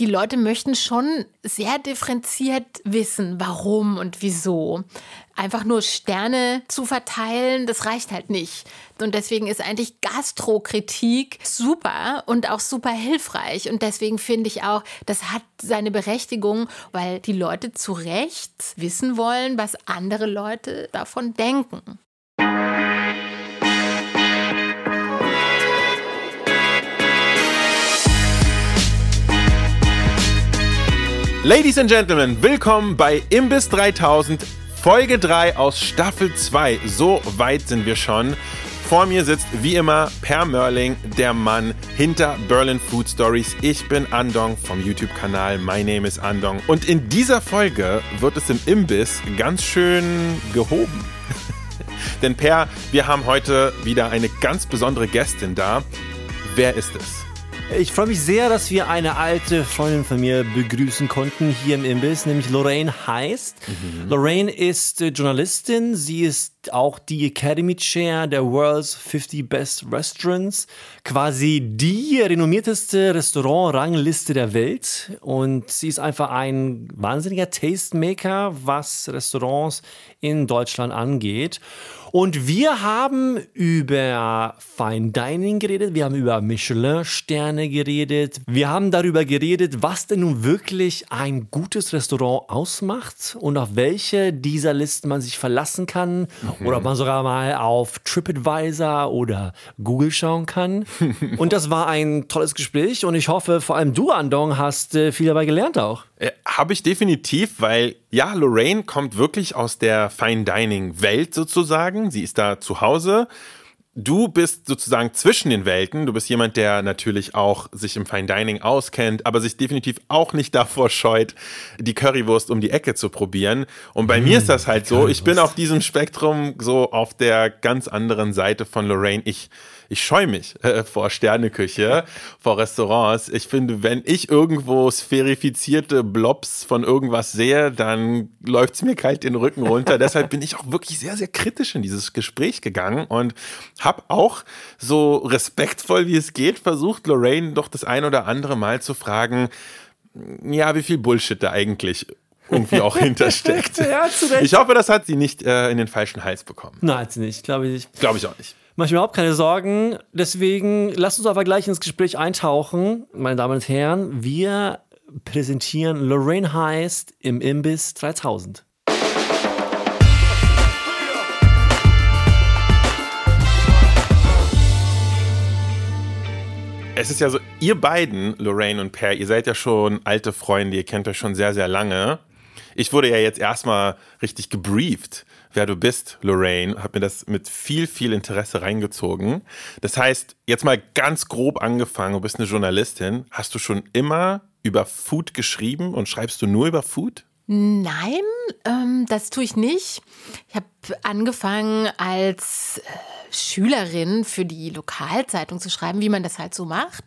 die Leute möchten schon sehr differenziert wissen, warum und wieso. Einfach nur Sterne zu verteilen, das reicht halt nicht. Und deswegen ist eigentlich Gastrokritik super und auch super hilfreich. Und deswegen finde ich auch, das hat seine Berechtigung, weil die Leute zu Recht wissen wollen, was andere Leute davon denken. Ladies and Gentlemen, willkommen bei Imbiss 3000, Folge 3 aus Staffel 2. So weit sind wir schon. Vor mir sitzt wie immer Per Merling, der Mann hinter Berlin Food Stories. Ich bin Andong vom YouTube-Kanal My Name is Andong. Und in dieser Folge wird es im Imbiss ganz schön gehoben. Denn Per, wir haben heute wieder eine ganz besondere Gästin da. Wer ist es? Ich freue mich sehr, dass wir eine alte Freundin von mir begrüßen konnten hier im Imbiss, nämlich Lorraine heißt. Mhm. Lorraine ist äh, Journalistin. Sie ist auch die Academy Chair der World's 50 Best Restaurants. Quasi die renommierteste Restaurant-Rangliste der Welt. Und sie ist einfach ein wahnsinniger Tastemaker, was Restaurants in Deutschland angeht. Und wir haben über Fine Dining geredet, wir haben über Michelin-Sterne geredet, wir haben darüber geredet, was denn nun wirklich ein gutes Restaurant ausmacht und auf welche dieser Listen man sich verlassen kann mhm. oder ob man sogar mal auf TripAdvisor oder Google schauen kann. und das war ein tolles Gespräch und ich hoffe, vor allem du, Andong, hast äh, viel dabei gelernt auch. Äh, Habe ich definitiv, weil ja, Lorraine kommt wirklich aus der Fine Dining Welt sozusagen. Sie ist da zu Hause. Du bist sozusagen zwischen den Welten. Du bist jemand, der natürlich auch sich im Fine Dining auskennt, aber sich definitiv auch nicht davor scheut, die Currywurst um die Ecke zu probieren. Und bei mmh, mir ist das halt so, ich bin auf diesem Spektrum so auf der ganz anderen Seite von Lorraine. Ich ich scheue mich äh, vor Sterneküche, vor Restaurants. Ich finde, wenn ich irgendwo sphärifizierte Blobs von irgendwas sehe, dann läuft es mir kalt den Rücken runter. Deshalb bin ich auch wirklich sehr, sehr kritisch in dieses Gespräch gegangen und habe auch so respektvoll wie es geht versucht, Lorraine doch das ein oder andere Mal zu fragen, ja, wie viel Bullshit da eigentlich irgendwie auch hintersteckt. ja, ich hoffe, das hat sie nicht äh, in den falschen Hals bekommen. Nein, hat sie nicht, glaube ich nicht. Glaube ich auch nicht. Mach ich mir überhaupt keine Sorgen. Deswegen lasst uns aber gleich ins Gespräch eintauchen, meine Damen und Herren. Wir präsentieren Lorraine Heist im Imbiss 3000. Es ist ja so, ihr beiden, Lorraine und Per, ihr seid ja schon alte Freunde, ihr kennt euch schon sehr, sehr lange. Ich wurde ja jetzt erstmal richtig gebrieft wer du bist, Lorraine, habe mir das mit viel, viel Interesse reingezogen. Das heißt, jetzt mal ganz grob angefangen, du bist eine Journalistin. Hast du schon immer über Food geschrieben und schreibst du nur über Food? Nein, ähm, das tue ich nicht. Ich habe angefangen als äh, Schülerin für die Lokalzeitung zu schreiben, wie man das halt so macht.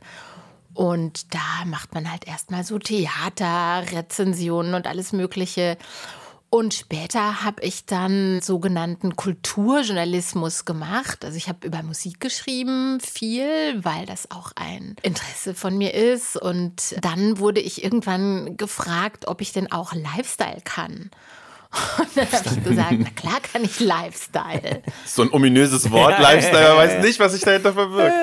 Und da macht man halt erstmal so Theater, Rezensionen und alles Mögliche. Und später habe ich dann sogenannten Kulturjournalismus gemacht. Also ich habe über Musik geschrieben, viel, weil das auch ein Interesse von mir ist. Und dann wurde ich irgendwann gefragt, ob ich denn auch Lifestyle kann. Und dann habe ich gesagt, na klar kann ich Lifestyle. So ein ominöses Wort, Lifestyle, man weiß nicht, was sich dahinter verbirgt.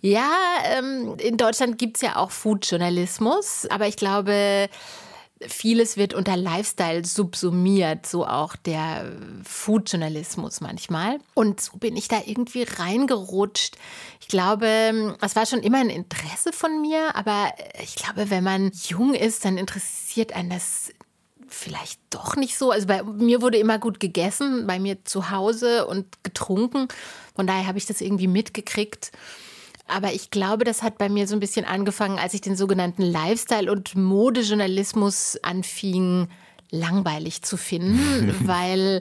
Ja, ähm, in Deutschland gibt es ja auch Foodjournalismus, aber ich glaube, vieles wird unter Lifestyle subsumiert, so auch der Food-Journalismus manchmal. Und so bin ich da irgendwie reingerutscht. Ich glaube, es war schon immer ein Interesse von mir, aber ich glaube, wenn man jung ist, dann interessiert einen das vielleicht doch nicht so. Also bei mir wurde immer gut gegessen, bei mir zu Hause und getrunken. Von daher habe ich das irgendwie mitgekriegt. Aber ich glaube, das hat bei mir so ein bisschen angefangen, als ich den sogenannten Lifestyle- und Modejournalismus anfing, langweilig zu finden, weil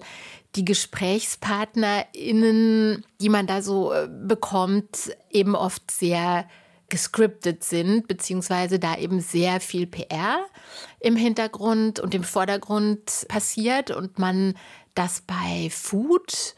die GesprächspartnerInnen, die man da so äh, bekommt, eben oft sehr gescriptet sind, beziehungsweise da eben sehr viel PR im Hintergrund und im Vordergrund passiert und man das bei Food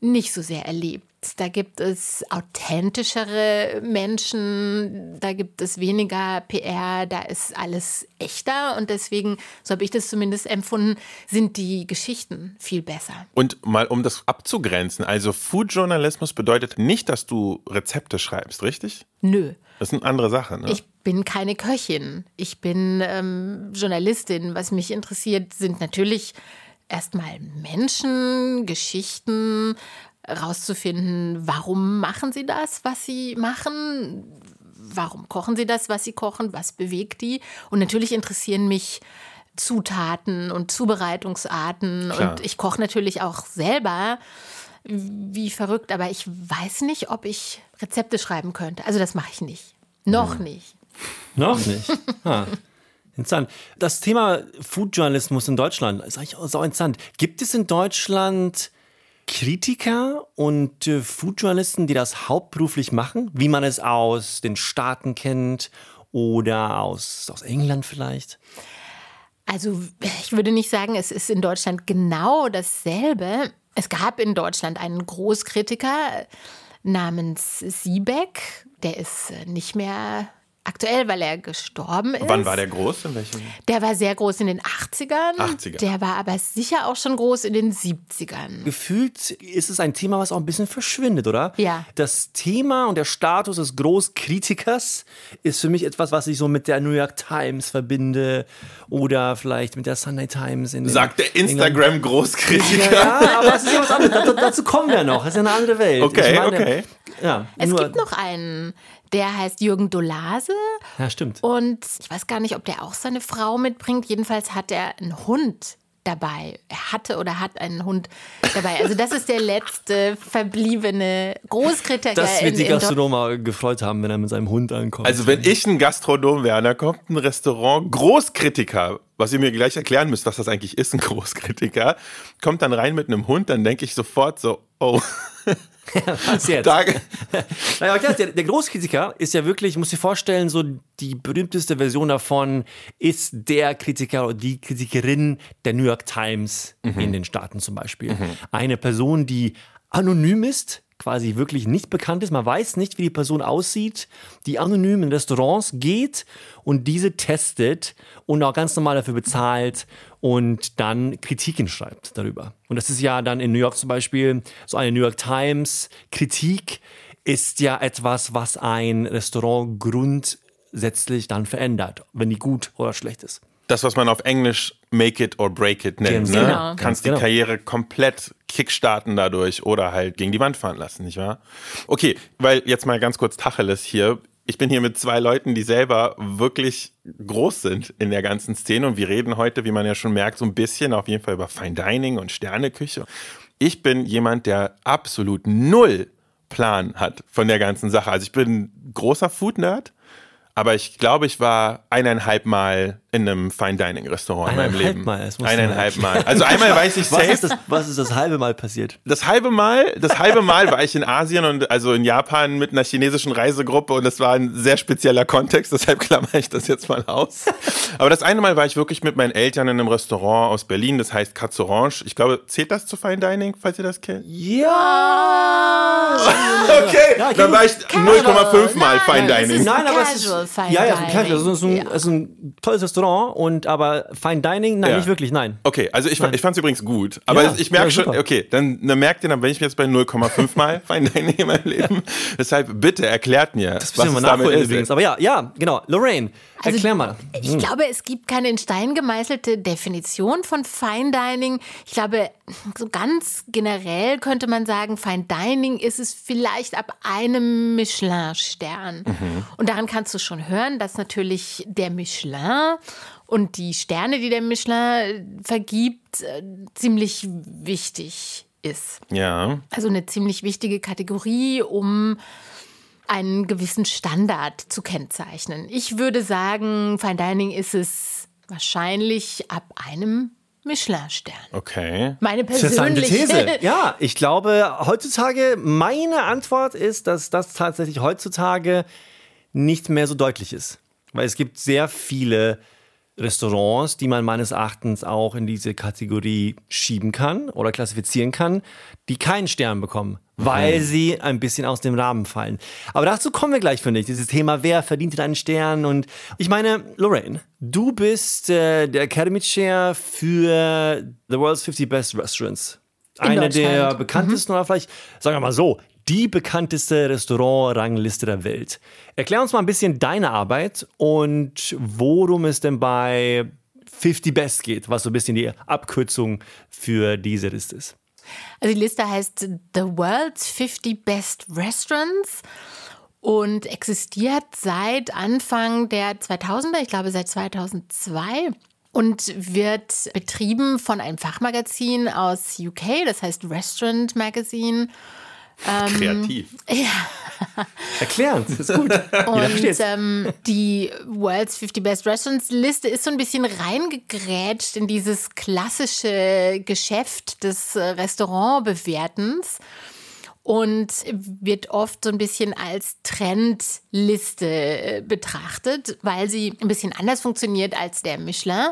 nicht so sehr erlebt. Da gibt es authentischere Menschen, da gibt es weniger PR, da ist alles echter und deswegen, so habe ich das zumindest empfunden, sind die Geschichten viel besser. Und mal um das abzugrenzen, also Food-Journalismus bedeutet nicht, dass du Rezepte schreibst, richtig? Nö. Das ist eine andere Sache, ne? Ich bin keine Köchin. Ich bin ähm, Journalistin. Was mich interessiert, sind natürlich erstmal Menschen, Geschichten, rauszufinden, warum machen sie das, was sie machen, warum kochen sie das, was sie kochen, was bewegt die. Und natürlich interessieren mich Zutaten und Zubereitungsarten. Klar. Und ich koche natürlich auch selber wie verrückt, aber ich weiß nicht, ob ich Rezepte schreiben könnte. Also das mache ich nicht. Noch nicht. Noch nicht. Ah, interessant. Das Thema Food-Journalismus in Deutschland ist eigentlich auch so interessant. Gibt es in Deutschland Kritiker und äh, Food-Journalisten, die das hauptberuflich machen, wie man es aus den Staaten kennt oder aus, aus England vielleicht? Also ich würde nicht sagen, es ist in Deutschland genau dasselbe. Es gab in Deutschland einen Großkritiker namens Siebeck. Der ist äh, nicht mehr aktuell, weil er gestorben ist. Wann war der groß? In welchem? Der war sehr groß in den 80ern. 80er. Der war aber sicher auch schon groß in den 70ern. Gefühlt ist es ein Thema, was auch ein bisschen verschwindet, oder? Ja. Das Thema und der Status des Großkritikers ist für mich etwas, was ich so mit der New York Times verbinde oder vielleicht mit der Sunday Times. In Sagt der. Instagram-Großkritiker. Ja, aber das ist ja was anderes. Da- Dazu kommen wir noch. Das ist ja eine andere Welt. Okay, meine, okay. Ja, Es nur, gibt noch einen, der heißt Jürgen Dolase. Ja, stimmt. Und ich weiß gar nicht, ob der auch seine Frau mitbringt. Jedenfalls hat er einen Hund dabei. Er hatte oder hat einen Hund dabei. Also das ist der letzte verbliebene Großkritiker. Das wird in, die Gastronomer gefreut haben, wenn er mit seinem Hund ankommt. Also wenn ich ein Gastronom wäre, da kommt ein Restaurant, Großkritiker, was ihr mir gleich erklären müsst, was das eigentlich ist, ein Großkritiker, kommt dann rein mit einem Hund, dann denke ich sofort so, oh, was jetzt? da, Naja, klar, der, der Großkritiker ist ja wirklich, ich muss dir vorstellen, so die berühmteste Version davon ist der Kritiker oder die Kritikerin der New York Times in den Staaten zum Beispiel. Eine Person, die anonym ist, quasi wirklich nicht bekannt ist. Man weiß nicht, wie die Person aussieht, die anonym in Restaurants geht und diese testet und auch ganz normal dafür bezahlt und dann Kritiken schreibt darüber. Und das ist ja dann in New York zum Beispiel so eine New York Times Kritik ist ja etwas, was ein Restaurant grundsätzlich dann verändert, wenn die gut oder schlecht ist. das, was man auf Englisch make it or break it nennt. Ganz Ne? genau. Kannst die genau. Karriere komplett kickstarten dadurch oder halt gegen die Wand fahren lassen, nicht wahr? Okay, weil jetzt mal ganz kurz Tacheles hier. Ich bin hier mit zwei Leuten, die selber wirklich groß sind in der ganzen Szene und wir reden heute, wie man ja schon merkt, so ein bisschen auf jeden Fall über Fine Dining und Sterneküche. Ich bin jemand, der absolut null Plan hat von der ganzen Sache. Also ich bin großer Food-Nerd, aber ich glaube, ich war eineinhalb Mal in einem Fine Dining Restaurant in meinem Leben. Mal, das eineinhalb mal- Mal. Also einmal weiß ich Was safe. ist, das, was ist das halbe Mal passiert? Das halbe Mal, das halbe Mal war ich in Asien und also in Japan mit einer chinesischen Reisegruppe und das war ein sehr spezieller Kontext, deshalb klammer ich das jetzt mal aus. Aber das eine Mal war ich wirklich mit meinen Eltern in einem Restaurant aus Berlin, das heißt Katz Orange. Ich glaube, zählt das zu Fine Dining, falls ihr das kennt? Ja! Okay, Ja, dann war ich Casual. 0,5 Mal Nein, Fine das Dining. Nein, aber es ist, Casual Fine ja, ja, Dining. casual. Also es ist ein, Ja. es ist ein tolles Restaurant und aber Fine Dining, nein, Ja. nicht wirklich, nein. Okay, also ich, ich fand es übrigens gut. Aber Ja, ich merke schon, okay, dann, dann merkt ihr, dann bin ich jetzt bei 0,5 Mal Fine Dining in meinem Leben. Deshalb bitte erklärt mir, Das was es damit ist. übrigens. Aber ja, ja, genau. Lorraine, Also, erklär mal. Ich glaube, es gibt keine in Stein gemeißelte Definition von Fine Dining. Ich glaube, so ganz generell könnte man sagen, Fine Dining ist es vielleicht ab einem Michelin-Stern. Und daran kannst du schon hören, dass natürlich der Michelin und die Sterne, die der Michelin vergibt, äh, ziemlich wichtig ist. Ja. Also eine ziemlich wichtige Kategorie, um einen gewissen Standard zu kennzeichnen. Ich würde sagen, Fine Dining ist es wahrscheinlich ab einem Michelin-Stern. Okay. Meine persönliche These. Ja, ich glaube, heutzutage, meine Antwort ist, dass das tatsächlich heutzutage nicht mehr so deutlich ist. Weil es gibt sehr viele Restaurants, die man meines Erachtens auch in diese Kategorie schieben kann oder klassifizieren kann, die keinen Stern bekommen, weil sie ein bisschen aus dem Rahmen fallen. Aber dazu kommen wir gleich, finde ich. Dieses Thema, wer verdient einen Stern? Und ich meine, Lorraine, du bist äh, der Academy Chair für The World's 50 Best Restaurants. Eine der bekanntesten oder vielleicht, sagen wir mal so, die bekannteste Restaurant-Rangliste der Welt. Erklär uns mal ein bisschen deine Arbeit und worum es denn bei 50 Best geht, was so ein bisschen die Abkürzung für diese Liste ist. Also die Liste heißt The World's 50 Best Restaurants und existiert seit Anfang der 2000er, ich glaube seit 2002 und wird betrieben von einem Fachmagazin aus UK, das heißt Restaurant Magazine. Kreativ. Erklären, das ist gut. Und ähm, die World's 50 Best Restaurants Liste ist so ein bisschen reingegrätscht in dieses klassische Geschäft des äh, Restaurantbewertens und wird oft so ein bisschen als Trendliste äh, betrachtet, weil sie ein bisschen anders funktioniert als der Michelin.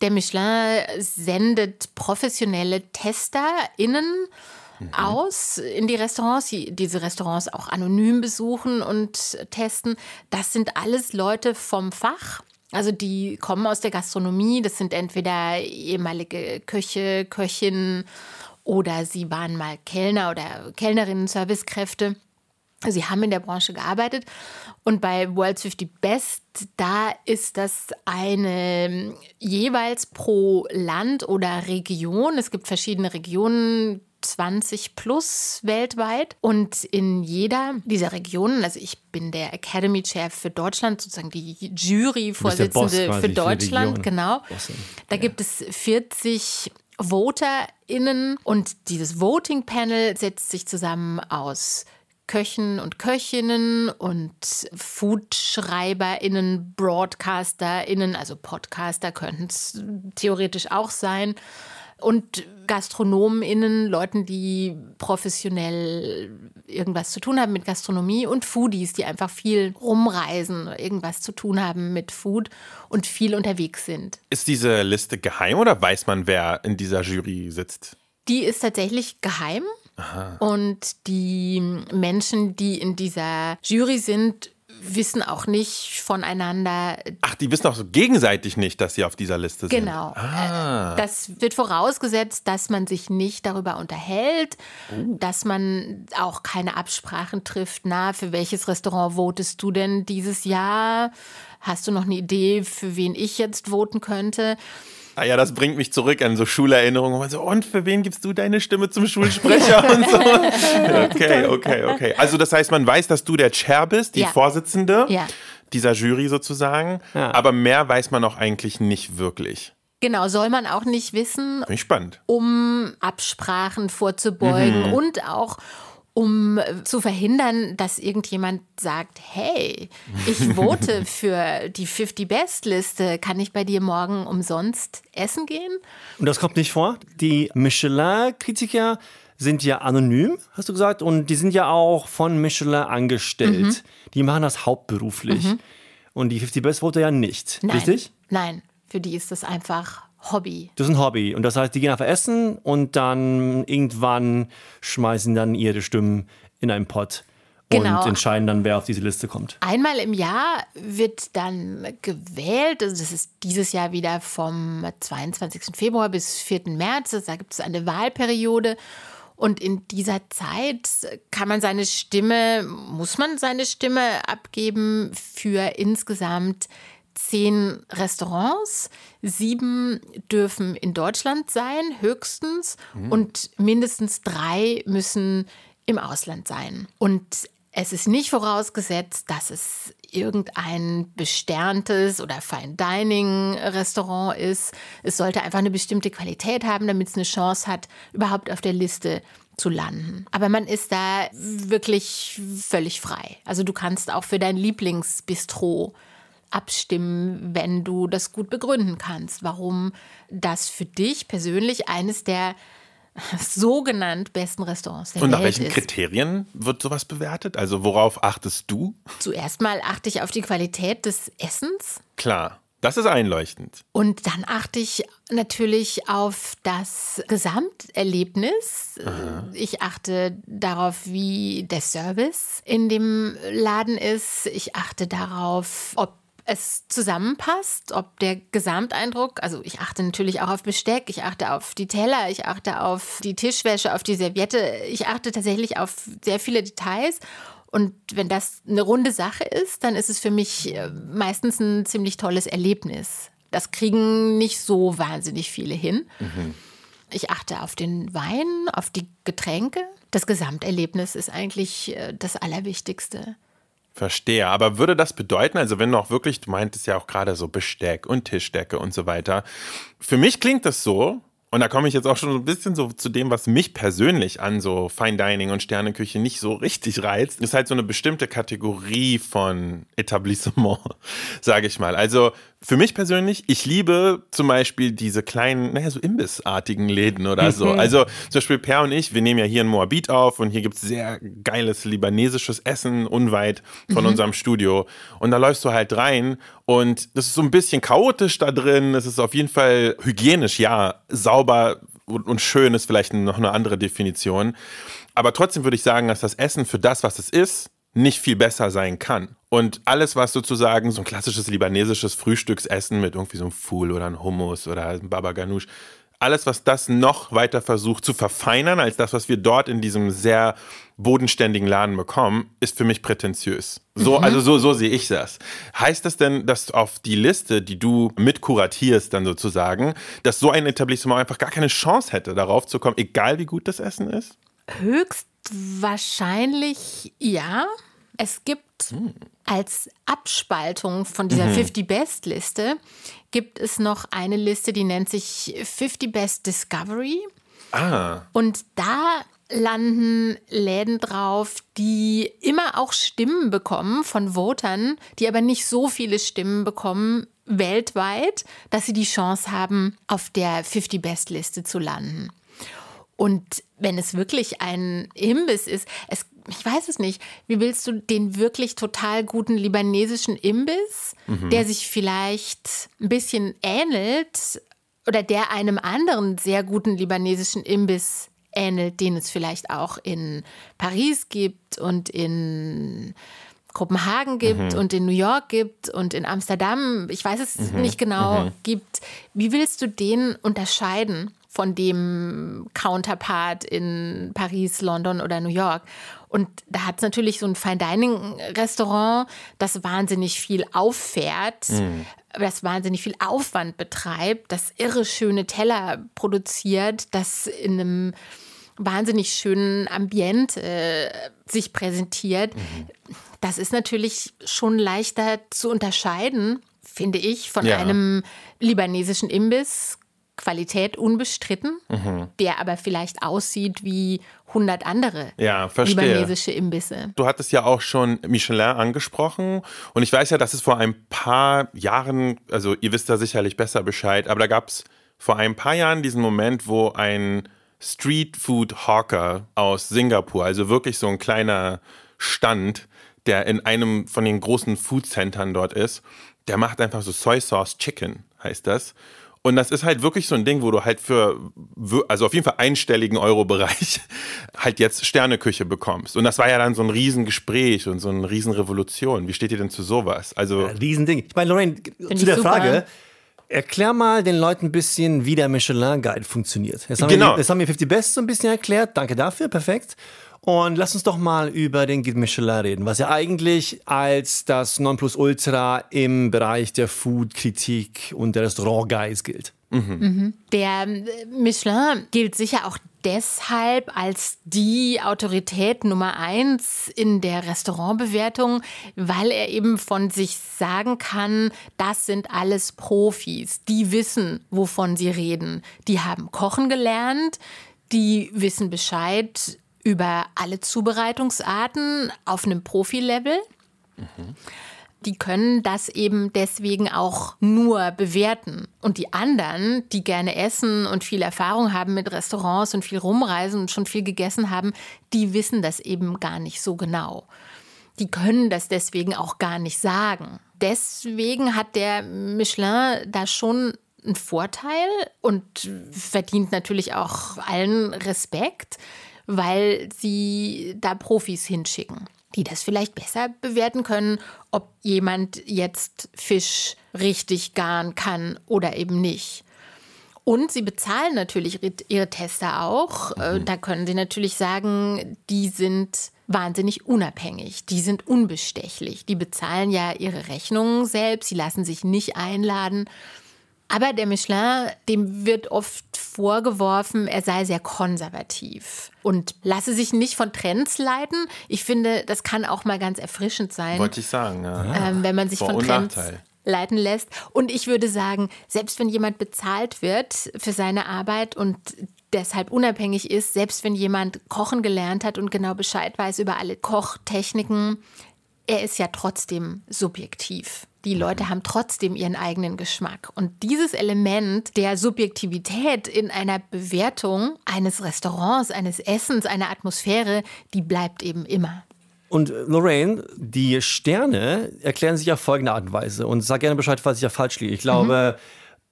Der Michelin sendet professionelle TesterInnen aus in die Restaurants, die diese Restaurants auch anonym besuchen und testen. Das sind alles Leute vom Fach. Also die kommen aus der Gastronomie. Das sind entweder ehemalige Köche, Köchinnen oder sie waren mal Kellner oder Kellnerinnen, Servicekräfte. Sie haben in der Branche gearbeitet und bei World's 50 Best, da ist das eine jeweils pro Land oder Region. Es gibt verschiedene Regionen, 20 plus weltweit. Und in jeder dieser Regionen, also ich bin der Academy Chair für Deutschland, sozusagen die Jury-Vorsitzende für für Deutschland, Region. genau. Bossin. Da gibt es 40 VoterInnen und dieses Voting Panel setzt sich zusammen aus Köchen und Köchinnen und FoodschreiberInnen, BroadcasterInnen, also Podcaster könnten es theoretisch auch sein. Und GastronomInnen, Leuten, die professionell irgendwas zu tun haben mit Gastronomie und Foodies, die einfach viel rumreisen, irgendwas zu tun haben mit Food und viel unterwegs sind. Ist diese Liste geheim oder weiß man, wer in dieser Jury sitzt? Die ist tatsächlich geheim. Und die Menschen, die in dieser Jury sind, wissen auch nicht voneinander. Ach, die wissen auch so gegenseitig nicht, dass sie auf dieser Liste sind. Genau. Äh, Das wird vorausgesetzt, dass man sich nicht darüber unterhält, dass man auch keine Absprachen trifft. Na, für welches Restaurant votest du denn dieses Jahr? Hast du noch eine Idee, für wen ich jetzt voten könnte? Ah ja, das bringt mich zurück an so Schulerinnerungen. man so, und für wen gibst du deine Stimme zum Schulsprecher und so? Okay, okay, okay. Also das heißt, man weiß, dass du der Chair bist, die Ja. Vorsitzende Ja. dieser Jury sozusagen. Ja. Aber mehr weiß man auch eigentlich nicht wirklich. Genau, soll man auch nicht wissen, Finde ich spannend. um Absprachen vorzubeugen und auch um äh, zu verhindern, dass irgendjemand sagt, hey, ich vote für die 50 Best Liste, kann ich bei dir morgen umsonst essen gehen? Und das kommt nicht vor. Die Michelin-Kritiker sind ja anonym, hast du gesagt, und die sind ja auch von Michelin angestellt. Mhm. Die machen das hauptberuflich. Und die 50 Best Voter ja nicht. Nein. Richtig? Nein, für die ist das einfach Hobby. Das ist ein Hobby. Und das heißt, die gehen einfach essen und dann irgendwann schmeißen dann ihre Stimmen in einen Pott Genau. und entscheiden dann, wer auf diese Liste kommt. Einmal im Jahr wird dann gewählt, also das ist dieses Jahr wieder vom 22. Februar bis 4. März, also da gibt es eine Wahlperiode. Und in dieser Zeit kann man seine Stimme, muss man seine Stimme abgeben für insgesamt zehn Restaurants. Sieben dürfen in Deutschland sein, höchstens. Und mindestens drei müssen im Ausland sein. Und es ist nicht vorausgesetzt, dass es irgendein besterntes oder Fine Dining Restaurant ist. Es sollte einfach eine bestimmte Qualität haben, damit es eine Chance hat, überhaupt auf der Liste zu landen. Aber man ist da wirklich völlig frei. Also du kannst auch für dein Lieblingsbistro abstimmen, wenn du das gut begründen kannst, warum das für dich persönlich eines der sogenannt besten Restaurants der Und nach welchen ist. Kriterien wird sowas bewertet? Also worauf achtest du? Zuerst mal achte ich auf die Qualität des Essens. Klar. Das ist einleuchtend. Und dann achte ich natürlich auf das Gesamterlebnis. Aha. Ich achte darauf, wie der Service in dem Laden ist. Ich achte darauf, ob es zusammenpasst, ob der Gesamteindruck, also ich achte natürlich auch auf Besteck, ich achte auf die Teller, ich achte auf die Tischwäsche, auf die Serviette, ich achte tatsächlich auf sehr viele Details. Und wenn das eine runde Sache ist, dann ist es für mich äh, meistens ein ziemlich tolles Erlebnis. Das kriegen nicht so wahnsinnig viele hin. Mhm. Ich achte auf den Wein, auf die Getränke. Das Gesamterlebnis ist eigentlich äh, das Allerwichtigste. Verstehe. Aber würde das bedeuten, also wenn du auch wirklich, du meintest ja auch gerade so Besteck und Tischdecke und so weiter. Für mich klingt das so, und da komme ich jetzt auch schon so ein bisschen so zu dem, was mich persönlich an so Fine Dining und Sterneküche nicht so richtig reizt. Ist halt so eine bestimmte Kategorie von Etablissement, sage ich mal. Also für mich persönlich, ich liebe zum Beispiel diese kleinen, naja, so imbissartigen Läden oder so. Mhm. Also zum Beispiel Per und ich, wir nehmen ja hier in Moabit auf und hier gibt es sehr geiles libanesisches Essen unweit von mhm. unserem Studio. Und da läufst du halt rein und das ist so ein bisschen chaotisch da drin. Es ist auf jeden Fall hygienisch, ja, sauber und schön ist vielleicht noch eine andere Definition. Aber trotzdem würde ich sagen, dass das Essen für das, was es ist, nicht viel besser sein kann. Und alles, was sozusagen so ein klassisches libanesisches Frühstücksessen mit irgendwie so einem Foul oder einem Hummus oder einem Baba Ganoush, alles, was das noch weiter versucht zu verfeinern als das, was wir dort in diesem sehr bodenständigen Laden bekommen, ist für mich prätentiös. So, mhm. also so, so sehe ich das. Heißt das denn, dass auf die Liste, die du mit kuratierst, dann sozusagen, dass so ein Etablissement einfach gar keine Chance hätte, darauf zu kommen, egal wie gut das Essen ist? Höchstwahrscheinlich ja. Es gibt hm. als Abspaltung von dieser mhm. 50 Best Liste gibt es noch eine Liste, die nennt sich 50 Best Discovery. Ah. Und da landen Läden drauf, die immer auch Stimmen bekommen von Votern, die aber nicht so viele Stimmen bekommen weltweit, dass sie die Chance haben, auf der 50 Best Liste zu landen. Und wenn es wirklich ein Imbiss ist, es, ich weiß es nicht, wie willst du den wirklich total guten libanesischen Imbiss, mhm. der sich vielleicht ein bisschen ähnelt oder der einem anderen sehr guten libanesischen Imbiss ähnelt, den es vielleicht auch in Paris gibt und in Kopenhagen gibt mhm. und in New York gibt und in Amsterdam, ich weiß es mhm. nicht genau, mhm. gibt. Wie willst du den unterscheiden? Von dem Counterpart in Paris, London oder New York. Und da hat es natürlich so ein Fine Dining Restaurant, das wahnsinnig viel auffährt, mm. das wahnsinnig viel Aufwand betreibt, das irre schöne Teller produziert, das in einem wahnsinnig schönen Ambiente äh, sich präsentiert. Mhm. Das ist natürlich schon leichter zu unterscheiden, finde ich, von ja. einem libanesischen Imbiss Qualität unbestritten, mhm. der aber vielleicht aussieht wie 100 andere ja, libanesische Imbisse. Du hattest ja auch schon Michelin angesprochen und ich weiß ja, dass es vor ein paar Jahren, also ihr wisst da sicherlich besser Bescheid, aber da gab es vor ein paar Jahren diesen Moment, wo ein Street Food Hawker aus Singapur, also wirklich so ein kleiner Stand, der in einem von den großen Food Centern dort ist, der macht einfach so Soy Sauce Chicken, heißt das. Und das ist halt wirklich so ein Ding, wo du halt für, also auf jeden Fall einstelligen Euro-Bereich halt jetzt Sterneküche bekommst. Und das war ja dann so ein Riesengespräch und so eine Riesenrevolution. Wie steht ihr denn zu sowas? Also ja, Riesending. Ich meine, Lorraine, Find zu der super. Frage, Erklär mal den Leuten ein bisschen, wie der Michelin Guide funktioniert. Jetzt haben, genau. wir, jetzt haben wir 50 Best so ein bisschen erklärt. Danke dafür, perfekt. Und lass uns doch mal über den Guide Michelin reden, was ja eigentlich als das Nonplusultra im Bereich der Food-Kritik und der Restaurant-Guides gilt. Mhm. Mhm. Der äh, Michelin gilt sicher auch deshalb als die Autorität Nummer eins in der Restaurantbewertung, weil er eben von sich sagen kann, das sind alles Profis, die wissen, wovon sie reden. Die haben kochen gelernt, die wissen Bescheid über alle Zubereitungsarten auf einem Profilevel. Mhm. Die können das eben deswegen auch nur bewerten. Und die anderen, die gerne essen und viel Erfahrung haben mit Restaurants und viel rumreisen und schon viel gegessen haben, die wissen das eben gar nicht so genau. Die können das deswegen auch gar nicht sagen. deswegen hat der Michelin da schon einen Vorteil und verdient natürlich auch allen Respekt, weil sie da Profis hinschicken, die das vielleicht besser bewerten können, ob jemand jetzt Fisch richtig garen kann oder eben nicht. Und sie bezahlen natürlich ihre Tester auch. Äh, mhm. Da können sie natürlich sagen, die sind wahnsinnig unabhängig, die sind unbestechlich, die bezahlen ja ihre Rechnungen selbst, sie lassen sich nicht einladen. Aber der Michelin, dem wird oft vorgeworfen, er sei sehr konservativ und lasse sich nicht von Trends leiten. Ich finde, das kann auch mal ganz erfrischend sein. Wollte ich sagen, ja. Ähm, wenn man sich Vor- von Trends Nachteil. leiten lässt. Und ich würde sagen, selbst wenn jemand bezahlt wird für seine Arbeit und deshalb unabhängig ist, selbst wenn jemand kochen gelernt hat und genau Bescheid weiß über alle Kochtechniken, er ist ja trotzdem subjektiv. Die Leute haben trotzdem ihren eigenen Geschmack. Und dieses Element der Subjektivität in einer Bewertung eines Restaurants, eines Essens, einer Atmosphäre, die bleibt eben immer. Und äh, Lorraine, die Sterne erklären sich auf folgende Art und Weise. Und sag gerne Bescheid, falls ich ja falsch liege. Ich glaube,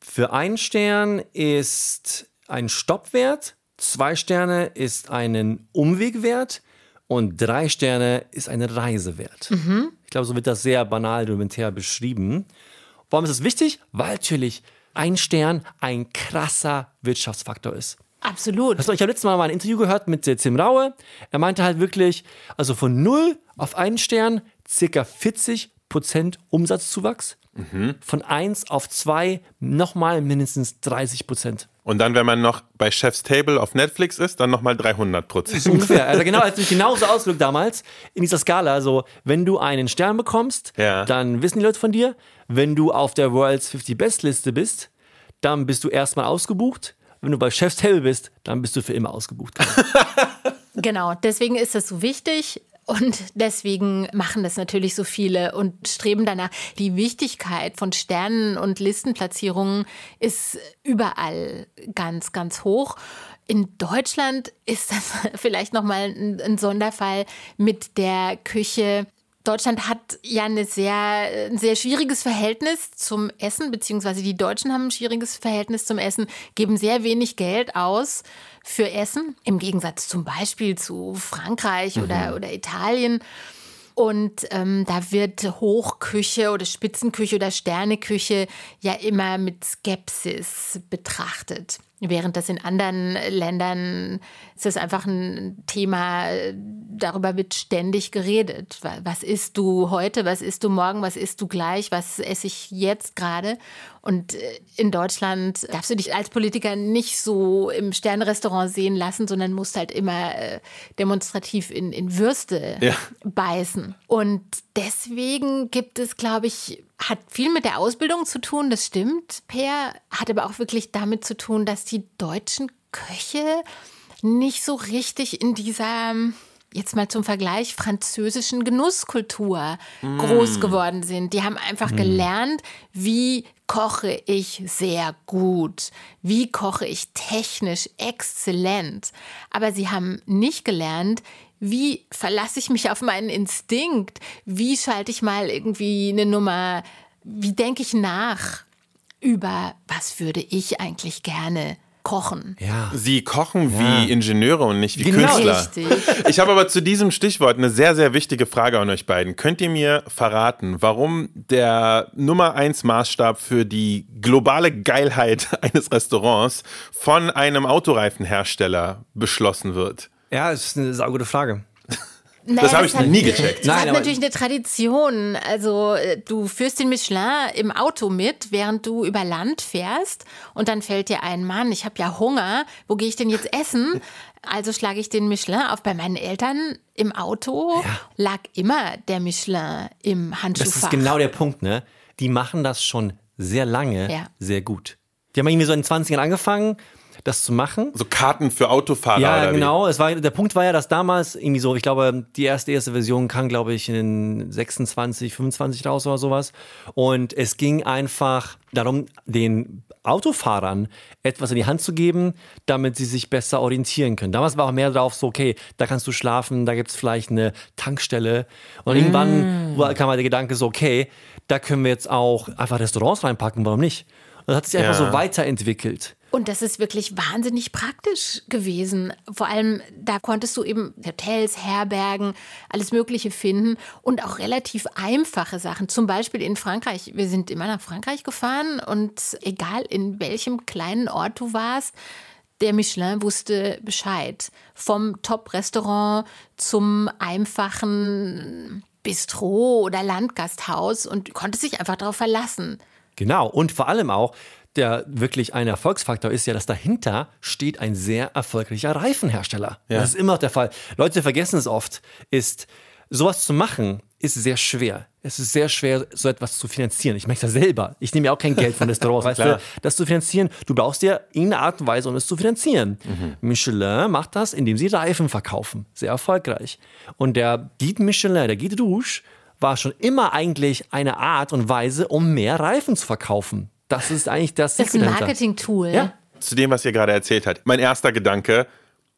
für einen Stern ist ein Stoppwert, zwei Sterne ist einen Umwegwert und drei Sterne ist ein Reisewert. Ich glaube, so wird das sehr banal, rudimentär beschrieben. Warum ist das wichtig? Weil natürlich ein Stern ein krasser Wirtschaftsfaktor ist. Absolut. Du, ich habe letztes Mal mal ein Interview gehört mit äh, Tim Raue. Er meinte halt wirklich, also von 0 auf einen Stern circa 40 Prozent Umsatzzuwachs. Von 1 auf 2 nochmal mindestens 30 Prozent. Und dann, wenn man noch bei Chef's Table auf Netflix ist, dann nochmal 300 Prozent. Ungefähr. Also genau, als ich genauso ausgedrückt damals in dieser Skala. Also, wenn du einen Stern bekommst, Ja. dann wissen die Leute von dir. Wenn du auf der World's 50 Best Liste bist, dann bist du erstmal ausgebucht. Wenn du bei Chef's Table bist, dann bist du für immer ausgebucht. Genau, deswegen ist das so wichtig. Und deswegen machen das natürlich so viele und streben danach. Die Wichtigkeit von Sternen und Listenplatzierungen ist überall ganz, ganz hoch. In Deutschland ist das vielleicht nochmal ein, Sonderfall mit der Küche. Deutschland hat ja eine sehr, ein sehr schwieriges Verhältnis zum Essen, beziehungsweise die Deutschen haben ein schwieriges Verhältnis zum Essen, geben sehr wenig Geld aus für Essen, im Gegensatz zum Beispiel zu Frankreich oder, oder Italien. Und ähm, da wird Hochküche oder Spitzenküche oder Sterneküche ja immer mit Skepsis betrachtet. Während das in anderen Ländern ist das einfach ein Thema, darüber wird ständig geredet. Wa- Was isst du heute, was isst du morgen, was isst du gleich, was esse ich jetzt gerade? Und äh, in Deutschland darfst du dich als Politiker nicht so im Sternrestaurant sehen lassen, sondern musst halt immer äh, demonstrativ in, in Würste Ja. beißen. Und deswegen gibt es, glaube ich, hat viel mit der Ausbildung zu tun, das stimmt, Per, hat aber auch wirklich damit zu tun, dass die deutschen Köche nicht so richtig in dieser, jetzt mal zum Vergleich, französischen Genusskultur groß geworden sind. Die haben einfach gelernt, wie koche ich sehr gut, wie koche ich technisch exzellent. Aber sie haben nicht gelernt, wie verlasse ich mich auf meinen Instinkt? Wie schalte ich mal irgendwie eine Nummer? Wie denke ich nach über, was würde ich eigentlich gerne kochen? Ja. Sie kochen wie Ingenieure und nicht wie Genau. Künstler. Richtig. Ich habe aber zu diesem Stichwort eine sehr, sehr wichtige Frage an euch beiden. Könnt ihr mir verraten, warum der Nummer 1 Maßstab für die globale Geilheit eines Restaurants von einem Autoreifenhersteller beschlossen wird? Ja, das ist eine saugute Frage. Naja, habe ich hat- nie gecheckt. Das Nein, hat natürlich eine Tradition. Also äh, du führst den Michelin im Auto mit, während du über Land fährst und dann fällt dir ein, Mann, ich habe ja Hunger, wo gehe ich denn jetzt essen? Also schlage ich den Michelin auf. Bei meinen Eltern im Auto lag immer der Michelin im Handschuhfach. Das ist genau der Punkt, ne? Die machen das schon sehr lange Ja. sehr gut. Die haben irgendwie so in den 20ern angefangen. Das zu machen. So Karten für Autofahrer Ja, oder genau. Es war, der Punkt war ja, dass damals irgendwie so, ich glaube, die erste, erste Version kam, glaube ich, in 26, 25 raus oder sowas. Und es ging einfach darum, den Autofahrern etwas in die Hand zu geben, damit sie sich besser orientieren können. Damals war auch mehr drauf so, okay, da kannst du schlafen, da gibt es vielleicht eine Tankstelle. Und irgendwann war- kam halt der Gedanke so, okay, da können wir jetzt auch einfach Restaurants reinpacken, warum nicht? Und das hat sich einfach Ja. so weiterentwickelt. Und das ist wirklich wahnsinnig praktisch gewesen. Vor allem, da konntest du eben Hotels, Herbergen, alles Mögliche finden und auch relativ einfache Sachen. Zum Beispiel in Frankreich. Wir sind immer nach Frankreich gefahren und egal in welchem kleinen Ort du warst, der Michelin wusste Bescheid. Vom Top-Restaurant zum einfachen Bistro oder Landgasthaus und du konntest dich einfach darauf verlassen. Genau, und vor allem auch, der wirklich ein Erfolgsfaktor ist ja, dass dahinter steht ein sehr erfolgreicher Reifenhersteller. Das ist immer noch der Fall. Leute vergessen es oft, ist, sowas zu machen, ist sehr schwer. Es ist sehr schwer, so etwas zu finanzieren. Ich merke das selber. Ich nehme ja auch kein Geld von Restaurants, weißt du? Das zu finanzieren, du brauchst ja irgendeine Art und Weise, um es zu finanzieren. Michelin macht das, indem sie Reifen verkaufen. Sehr erfolgreich. Und der Guide Michelin, der Guide Rouge, war schon immer eigentlich eine Art und Weise, um mehr Reifen zu verkaufen. Das ist eigentlich das Das ist ein. Marketing-Tool. Ja. Zu dem, was ihr gerade erzählt habt. Mein erster Gedanke,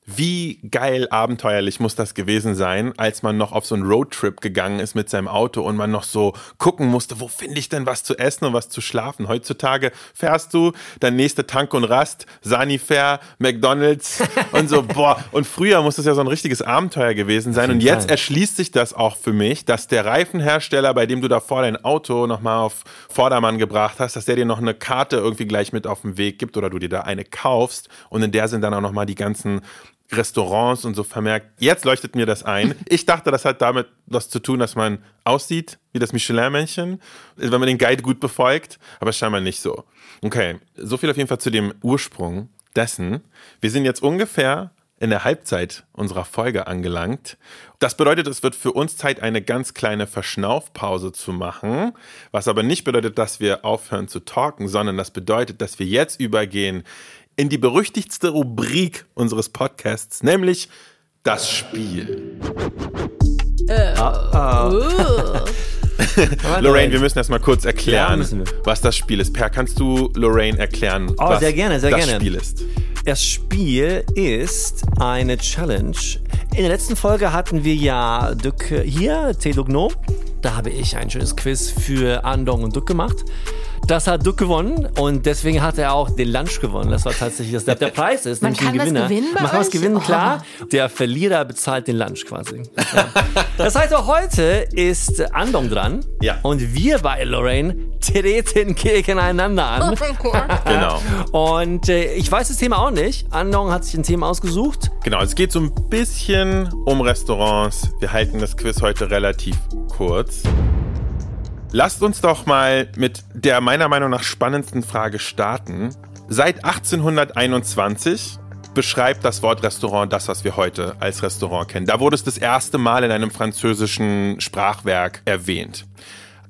wie geil abenteuerlich muss das gewesen sein, als man noch auf so einen Roadtrip gegangen ist mit seinem Auto und man noch so gucken musste, wo finde ich denn was zu essen und was zu schlafen. Heutzutage fährst du, dein nächste Tank und Rast, Sanifair, McDonalds und so, boah. Und früher muss das ja so ein richtiges Abenteuer gewesen sein. Und jetzt erschließt sich das auch für mich, dass der Reifenhersteller, bei dem du davor dein Auto nochmal auf Vordermann gebracht hast, dass der dir noch eine Karte irgendwie gleich mit auf den Weg gibt oder du dir da eine kaufst und in der sind dann auch nochmal die ganzen Restaurants und so vermerkt. Jetzt leuchtet mir das ein. Ich dachte, das hat damit was zu tun, dass man aussieht wie das Michelin-Männchen, wenn man den Guide gut befolgt, aber scheinbar nicht so. Okay, so viel auf jeden Fall zu dem Ursprung dessen. Wir sind jetzt ungefähr in der Halbzeit unserer Folge angelangt. Das bedeutet, es wird für uns Zeit, eine ganz kleine Verschnaufpause zu machen, was aber nicht bedeutet, dass wir aufhören zu talken, sondern das bedeutet, dass wir jetzt übergehen in die berüchtigste Rubrik unseres Podcasts, nämlich das Spiel. Lorraine, wir müssen erstmal kurz Ja, erklären, wir. was das Spiel ist. Per, kannst du Lorraine erklären, Oh, was sehr gerne, sehr das gerne. Spiel ist? Das Spiel ist eine Challenge. In der letzten Folge hatten wir ja Duck hier, Tedugno. Da habe ich ein schönes Quiz für Andong und Duck gemacht. Das hat Duck gewonnen und deswegen hat er auch den Lunch gewonnen. Das war tatsächlich das, der, der Preis ist. Man nämlich ein kann was Gewinner. gewinnen bei Man kann was euch? gewinnen, Oh. klar. Der Verlierer bezahlt den Lunch quasi. Ja. Das heißt, auch heute ist Andong dran. Ja. Und wir bei Lorraine treten gegeneinander an. Genau. Und äh, ich weiß das Thema auch nicht. Andong hat sich ein Thema ausgesucht. Genau, es geht so ein bisschen um Restaurants. Wir halten das Quiz heute relativ kurz. Lasst uns doch mal mit der meiner Meinung nach spannendsten Frage starten. Seit 1821 beschreibt das Wort Restaurant das, was wir heute als Restaurant kennen. Da wurde es das erste Mal in einem französischen Sprachwerk erwähnt.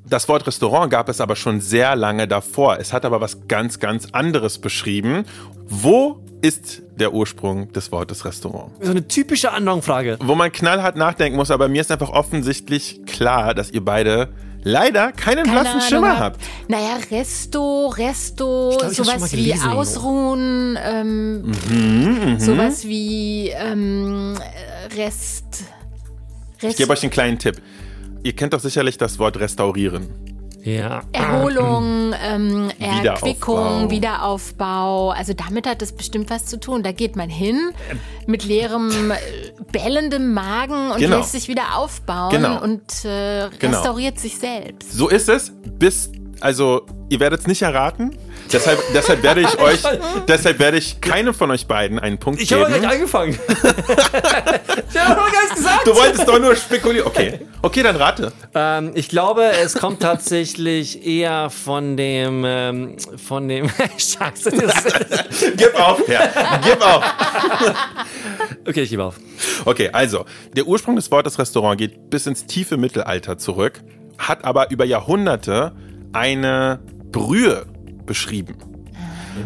Das Wort Restaurant gab es aber schon sehr lange davor. Es hat aber was ganz, ganz anderes beschrieben. Wo ist der Ursprung des Wortes Restaurant? So eine typische Andong-Frage. Wo man knallhart nachdenken muss, aber mir ist einfach offensichtlich klar, dass ihr beide leider keinen Keine blassen Ahnung Schimmer habt. Naja, Resto, Resto, glaub, ich sowas wie. Ausruhen, ähm, Mhm, sowas wie ähm, Rest. Ich Rest gebe euch einen kleinen Tipp. Ihr kennt doch sicherlich das Wort restaurieren. Ja. Erholung, ähm. Erquickung, Wiederaufbau. Also damit hat es bestimmt was zu tun. Da geht man hin mit leerem, äh, bellendem Magen und Genau. lässt sich wieder aufbauen Genau. und äh, Genau. restauriert sich selbst. So ist es. Bis, also, ihr werdet es nicht erraten. Deshalb, deshalb werde ich euch, deshalb werde ich keinem von euch beiden einen Punkt Ich habe geben. gleich angefangen. ich habe noch gar nichts gesagt. Du wolltest doch nur spekulieren. Okay, okay, dann rate. Ähm, ich glaube, es kommt tatsächlich eher von dem, ähm, von dem, Scheiße, das Gib auf, Herr. Gib auf. Okay, ich gebe auf. Okay, also, der Ursprung des Wortes Restaurant geht bis ins tiefe Mittelalter zurück, hat aber über Jahrhunderte eine Brühe beschrieben.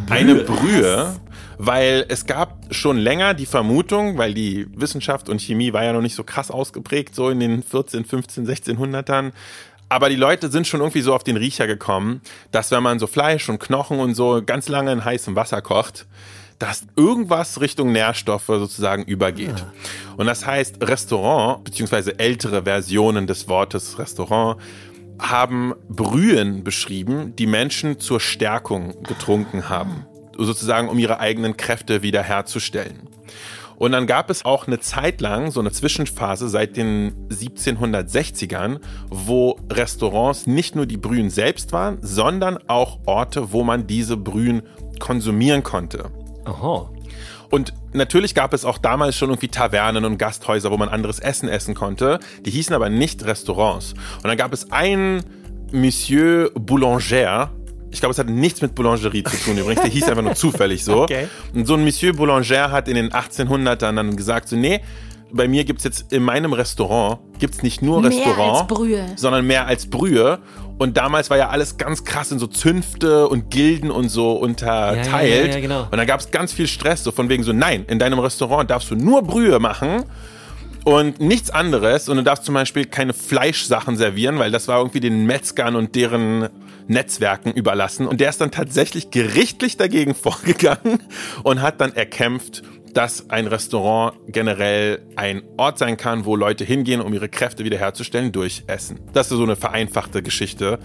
Eine Brühe weil es gab schon länger die Vermutung, weil die Wissenschaft und Chemie war ja noch nicht so krass ausgeprägt, so in den 14, 15, 1600ern. Aber die Leute sind schon irgendwie so auf den Riecher gekommen, dass wenn man so Fleisch und Knochen und so ganz lange in heißem Wasser kocht, dass irgendwas Richtung Nährstoffe sozusagen übergeht. Und das heißt, Restaurant, beziehungsweise ältere Versionen des Wortes Restaurant, haben Brühen beschrieben, die Menschen zur Stärkung getrunken haben. Sozusagen, um ihre eigenen Kräfte wiederherzustellen. Und dann gab es auch eine Zeit lang, so eine Zwischenphase seit den 1760ern, wo Restaurants nicht nur die Brühen selbst waren, sondern auch Orte, wo man diese Brühen konsumieren konnte. Aha. Und natürlich gab es auch damals schon irgendwie Tavernen und Gasthäuser, wo man anderes Essen essen konnte. Die hießen aber nicht Restaurants. Und dann gab es einen Monsieur Boulanger. Ich glaube, es hat nichts mit Boulangerie zu tun übrigens. Der hieß einfach nur zufällig so. Okay. Und so ein Monsieur Boulanger hat in den 1800ern dann gesagt, so, nee, bei mir gibt's jetzt in meinem Restaurant gibt's nicht nur Mehr Restaurant, als Brühe. sondern mehr als Brühe. Und damals war ja alles ganz krass in so Zünfte und Gilden und so unterteilt. Ja, ja, ja, genau. Und dann gab's ganz viel Stress, so von wegen so, nein, in deinem Restaurant darfst du nur Brühe machen und nichts anderes. Und du darfst zum Beispiel keine Fleischsachen servieren, weil das war irgendwie den Metzgern und deren Netzwerken überlassen. Und der ist dann tatsächlich gerichtlich dagegen vorgegangen und hat dann erkämpft, dass ein Restaurant generell ein Ort sein kann, wo Leute hingehen, um ihre Kräfte wiederherzustellen durch Essen. Das ist so eine vereinfachte Geschichte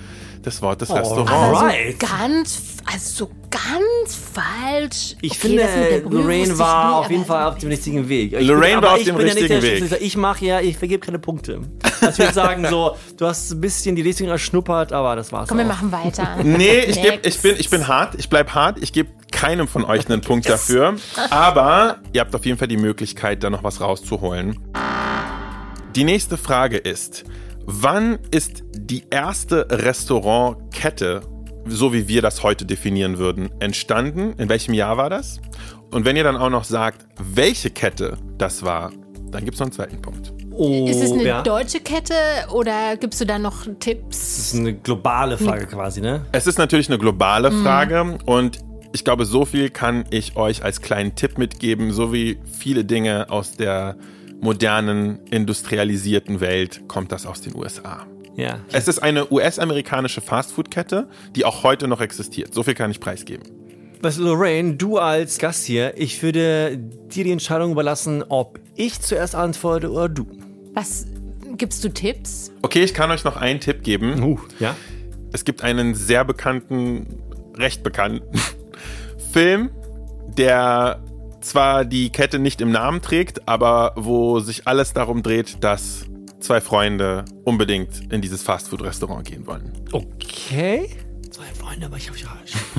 des Wortes Restaurant. Also ganz, also so ganz falsch. Ich Okay, finde, Lorraine war nie, auf jeden Fall auf dem richtigen Weg. Ich Lorraine aber war auf dem bin ja nicht richtigen der Weg. Ich mache ja, ich vergebe keine Punkte. Also ich würde sagen, so, du hast ein bisschen die Richtung erschnuppert, aber das war's. Komm, wir auch. machen weiter. Nee, ich, geb, ich, bin, ich bin hart, ich bleib hart, ich gebe keinem von euch einen Punkt dafür. Aber ihr habt auf jeden Fall die Möglichkeit, da noch was rauszuholen. Die nächste Frage ist, wann ist die erste Restaurantkette, so wie wir das heute definieren würden, entstanden? In welchem Jahr war das? Und wenn ihr dann auch noch sagt, welche Kette das war, dann gibt es noch einen zweiten Punkt. Oh, Ist es eine ja. deutsche Kette oder gibst du da noch Tipps? Das ist eine globale Frage quasi, ne? Es ist natürlich eine globale Mhm. Frage und ich glaube, so viel kann ich euch als kleinen Tipp mitgeben, so wie viele Dinge aus der modernen, industrialisierten Welt kommt das aus den USA. Ja. Es ist eine US-amerikanische Fastfood-Kette, die auch heute noch existiert. So viel kann ich preisgeben. Was, Lorraine, du als Gast hier, ich würde dir die Entscheidung überlassen, ob ich zuerst antworte oder du. Was gibst du Tipps? Okay, ich kann euch noch einen Tipp geben. Uh, ja? Es gibt einen sehr bekannten, recht bekannten Film, der zwar die Kette nicht im Namen trägt, aber wo sich alles darum dreht, dass zwei Freunde unbedingt in dieses Fastfood-Restaurant gehen wollen. Okay. Zwei Freunde, aber ich habe ja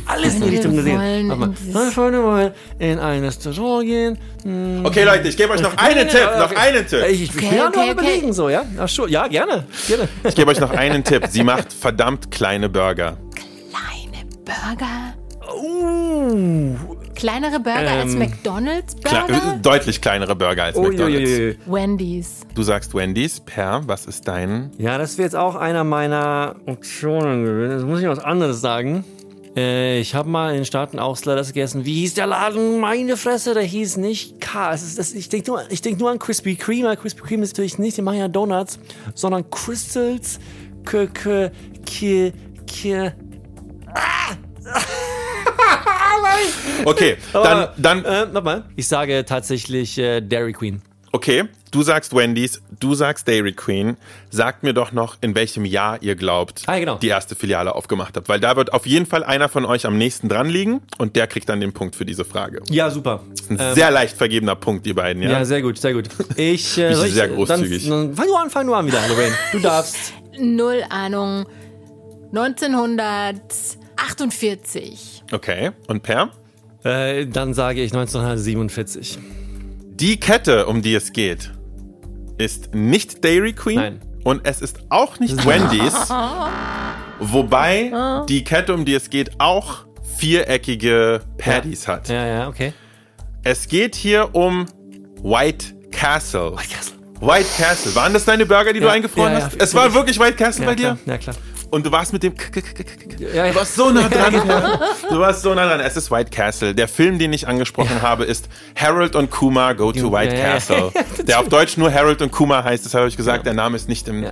alles in die Richtung gesehen. Zwei Freunde wollen in ein Restaurant gehen. Hm. Okay, Leute, ich gebe euch noch einen Tipp, noch einen Tipp. Ich, ich Okay, bin ja okay, nur okay. überlegen, so, ja? Ach, schon. Ja, gerne. gerne. Ich gebe euch noch einen Tipp. Sie macht verdammt kleine Burger. Kleine Burger? Uh. Kleinere Burger als Ähm, McDonald's Kle Burger? äh, deutlich kleinere Burger als McDonald's. Uiuiui. Wendy's. Du sagst Wendy's. Per, was ist dein? Ja, das wäre jetzt auch einer meiner Optionen gewesen. Jetzt muss ich was anderes sagen. Äh, ich habe mal in den Staaten auch Sliders gegessen. Wie hieß der Laden? Meine Fresse, der hieß nicht K. Es ist, das, ich denke nur, ich denk nur an Krispy Kreme. aber Krispy Kreme ist natürlich nicht, die machen ja Donuts, sondern Crystals. K, K, K, K. Okay, dann, dann, Äh, nochmal. Ich sage tatsächlich äh, Dairy Queen. okay. Du sagst Wendy's, du sagst Dairy Queen. Sagt mir doch noch, in welchem Jahr ihr glaubt, Ah, genau. die erste Filiale aufgemacht habt. Weil da wird auf jeden Fall einer von euch am nächsten dran liegen und der kriegt dann den Punkt für diese Frage. Ja, super. Ein sehr leicht vergebener Punkt, die beiden, ja? Ja, sehr gut, sehr gut. Ich, äh, ich sehr großzügig. Dann, dann fang du an, fang du an wieder, Lorraine. Du darfst. Null Ahnung. 1948. Okay. Und Per? Äh, dann sage ich 1947. Die Kette, um die es geht, ist nicht Dairy Queen. Nein. Und es ist auch nicht Wendy's. Wobei die Kette, um die es geht, auch viereckige Patties hat. Ja, ja, okay. Es geht hier um White Castle. Castle. White Castle. Waren das deine Burger, die du Ja, eingefroren ja, ja, hast? Es war wirklich White Castle Ja, bei klar. dir? Ja, klar. Und du warst mit dem. Du warst so nah dran. Du warst so nah dran. Es ist White Castle. Der Film, den ich angesprochen habe, ist Harold und Kumar Go to White Castle. Der auf Deutsch nur Harold und Kumar heißt. Das habe ich gesagt. Der Name ist nicht im.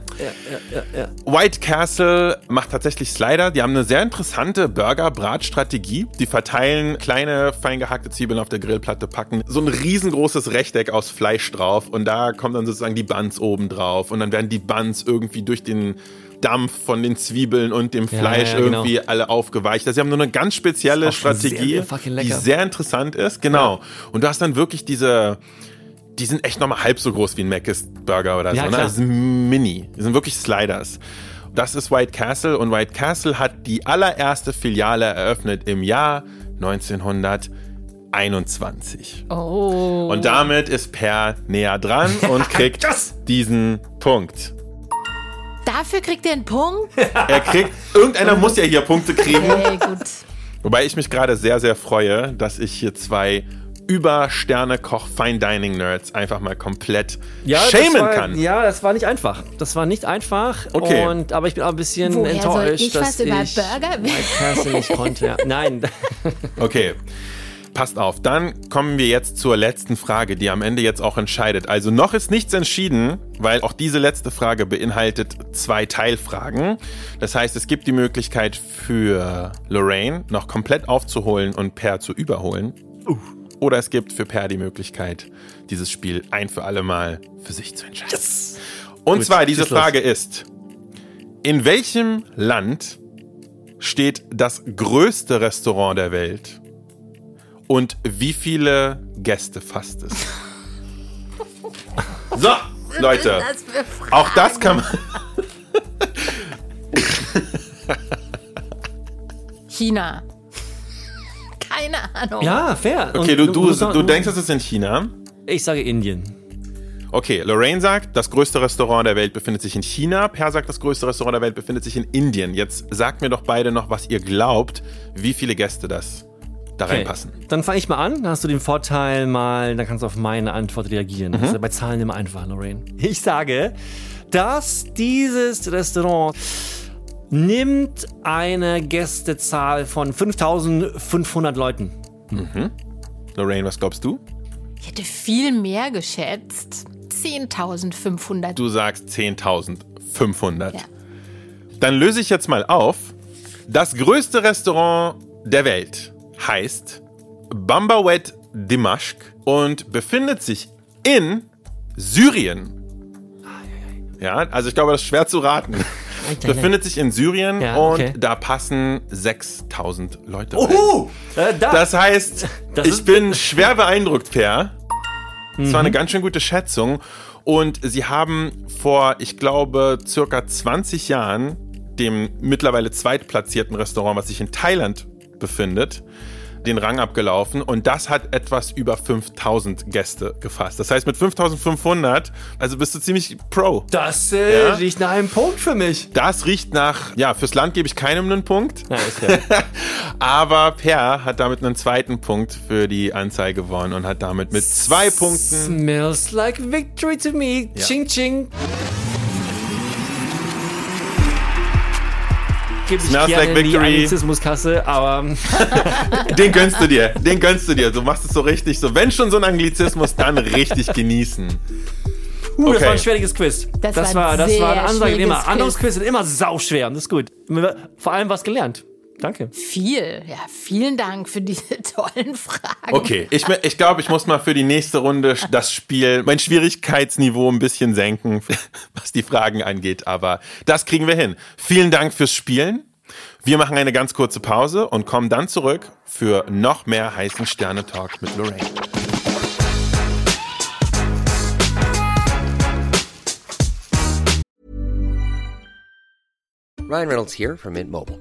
White Castle macht tatsächlich Slider. Die haben eine sehr interessante Burger-Brat-Strategie. Die verteilen kleine, fein gehackte Zwiebeln auf der Grillplatte, packen so ein riesengroßes Rechteck aus Fleisch drauf und da kommen dann sozusagen die Buns oben drauf und dann werden die Buns irgendwie durch den Dampf von den Zwiebeln und dem Fleisch ja, ja, genau. irgendwie alle aufgeweicht. Also sie haben nur eine ganz spezielle Strategie, sehr, die sehr interessant ist. Genau. Und du hast dann wirklich diese, die sind echt nochmal halb so groß wie ein Mc's Burger oder so. Ne? Das sind mini. Die sind wirklich Sliders. Das ist White Castle und White Castle hat die allererste Filiale eröffnet im Jahr 1921. Oh. Und damit ist Per näher dran und kriegt diesen Punkt. Dafür kriegt er einen Punkt? er kriegt, irgendeiner muss ja hier Punkte kriegen. Okay, gut. Wobei ich mich gerade sehr, sehr freue, dass ich hier zwei über Sterne Koch Fine Dining Nerds einfach mal komplett ja, shamen war, kann. Ja, das war nicht einfach. Das war nicht einfach. Okay. Und, aber ich bin auch ein bisschen Woher enttäuscht, soll ich dass was über ich Burger Castle nicht konnte. Ja. Nein. Okay. Passt auf, dann kommen wir jetzt zur letzten Frage, die am Ende jetzt auch entscheidet. Also noch ist nichts entschieden, weil auch diese letzte Frage beinhaltet zwei Teilfragen. Das heißt, es gibt die Möglichkeit für Lorraine noch komplett aufzuholen und Per zu überholen. Uh. Oder es gibt für Per die Möglichkeit, dieses Spiel ein für alle Mal für sich zu entscheiden. Yes. Und Gut, zwar, diese Frage los. ist, in welchem Land steht das größte Restaurant der Welt? Und wie viele Gäste fasst es? so, Leute. auch das kann man. China. Keine Ahnung. Ja, fair. Okay, du, du, du, du denkst, es ist in China? Ich sage Indien. Okay, Lorraine sagt, das größte Restaurant der Welt befindet sich in China. Per sagt, das größte Restaurant der Welt befindet sich in Indien. Jetzt sagt mir doch beide noch, was ihr glaubt, wie viele Gäste das da okay. reinpassen. Dann fange ich mal an. Dann hast du den Vorteil mal, dann kannst du auf meine Antwort reagieren. Mhm. Das ist ja bei Zahlen immer einfach, Lorraine. Ich sage, dass dieses Restaurant nimmt eine Gästezahl von 5500 Leuten. Mhm. Lorraine, was glaubst du? Ich hätte viel mehr geschätzt. 10.500. Du sagst 10.500. Ja. Dann löse ich jetzt mal auf. Das größte Restaurant der Welt heißt Bambawet Dimashq und befindet sich in Syrien. Ja, also ich glaube, das ist schwer zu raten. Befindet sich in Syrien ja, okay. und da passen 6000 Leute rein. Uh, äh, da. Das heißt, das ich bin schwer beeindruckt, Per. Das mhm. war eine mhm. ganz schön gute Schätzung. Und sie haben vor, ich glaube, circa 20 Jahren dem mittlerweile zweitplatzierten Restaurant, was sich in Thailand befindet, den Rang abgelaufen und das hat etwas über 5000 Gäste gefasst. Das heißt, mit 5500, also bist du ziemlich pro. Das äh, ja? riecht nach einem Punkt für mich. Das riecht nach, ja, fürs Land gebe ich keinem einen Punkt. Ja, Aber Per hat damit einen zweiten Punkt für die Anzeige gewonnen und hat damit mit zwei Punkten. Smells like victory to me. Ja. Ching, ching. Gebe ich Smells gerne like victory. in die Anglizismuskasse, aber... den gönnst du dir, den gönnst du dir. Du machst es so richtig, so wenn schon so ein Anglizismus, dann richtig genießen. Uh, okay. das war ein schwieriges Quiz. Das, das war, das war eine Ansage immer. Anderes Quiz sind immer sauschwer und das ist gut. Vor allem was gelernt. Danke. Viel, ja, vielen Dank für diese tollen Fragen. Okay, ich, ich glaube, ich muss mal für die nächste Runde das Spiel, mein Schwierigkeitsniveau ein bisschen senken, was die Fragen angeht, aber das kriegen wir hin. Vielen Dank fürs Spielen. Wir machen eine ganz kurze Pause und kommen dann zurück für noch mehr heißen Sterne-Talk mit Lorraine. Ryan Reynolds here from Mint Mobile.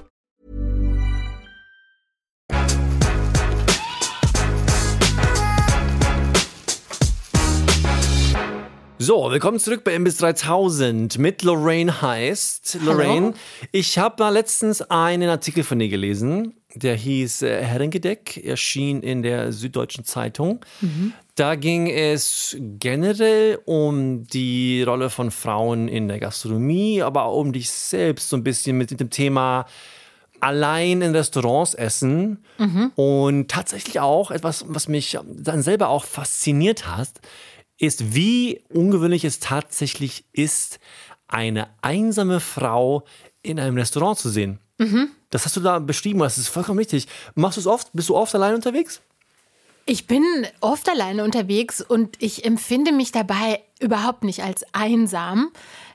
So, willkommen zurück bei MBS 3000 mit Lorraine heißt. Lorraine, ich habe mal letztens einen Artikel von dir gelesen, der hieß äh, Herrengedeck, erschien in der Süddeutschen Zeitung. Da ging es generell um die Rolle von Frauen in der Gastronomie, aber auch um dich selbst so ein bisschen mit dem Thema allein in Restaurants essen. Und tatsächlich auch etwas, was mich dann selber auch fasziniert hat, ist, wie ungewöhnlich es tatsächlich ist, eine einsame Frau in einem Restaurant zu sehen. Das hast du da beschrieben, das ist vollkommen richtig. Machst du es oft? Bist du oft allein unterwegs? Ich bin oft alleine unterwegs und ich empfinde mich dabei überhaupt nicht als einsam.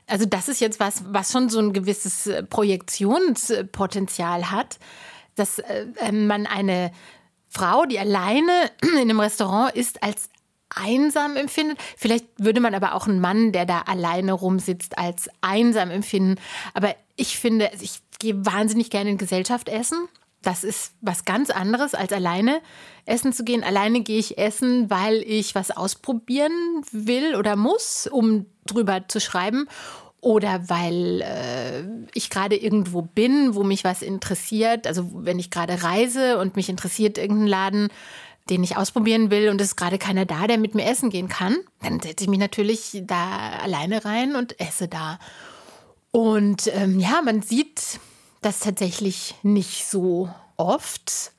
Also das ist jetzt was, was schon so ein gewisses äh, Projektionspotenzial hat, dass äh, äh, man eine Frau, die alleine in einem Restaurant ist, als einsam empfindet. Vielleicht würde man aber auch einen Mann, der da alleine rumsitzt, als einsam empfinden. Aber ich finde, also ich gehe wahnsinnig gerne in Gesellschaft essen. Das ist was ganz anderes, als alleine essen zu gehen. Alleine gehe ich essen, weil ich was ausprobieren will oder muss, um drüber zu schreiben. Oder weil äh, ich gerade irgendwo bin, wo mich was interessiert. Also wenn ich gerade reise und mich interessiert irgendein Laden, den ich ausprobieren will und es ist gerade keiner da, der mit mir essen gehen kann, dann setze ich mich natürlich da alleine rein und esse da. Und ähm, ja, man sieht das tatsächlich nicht so oft.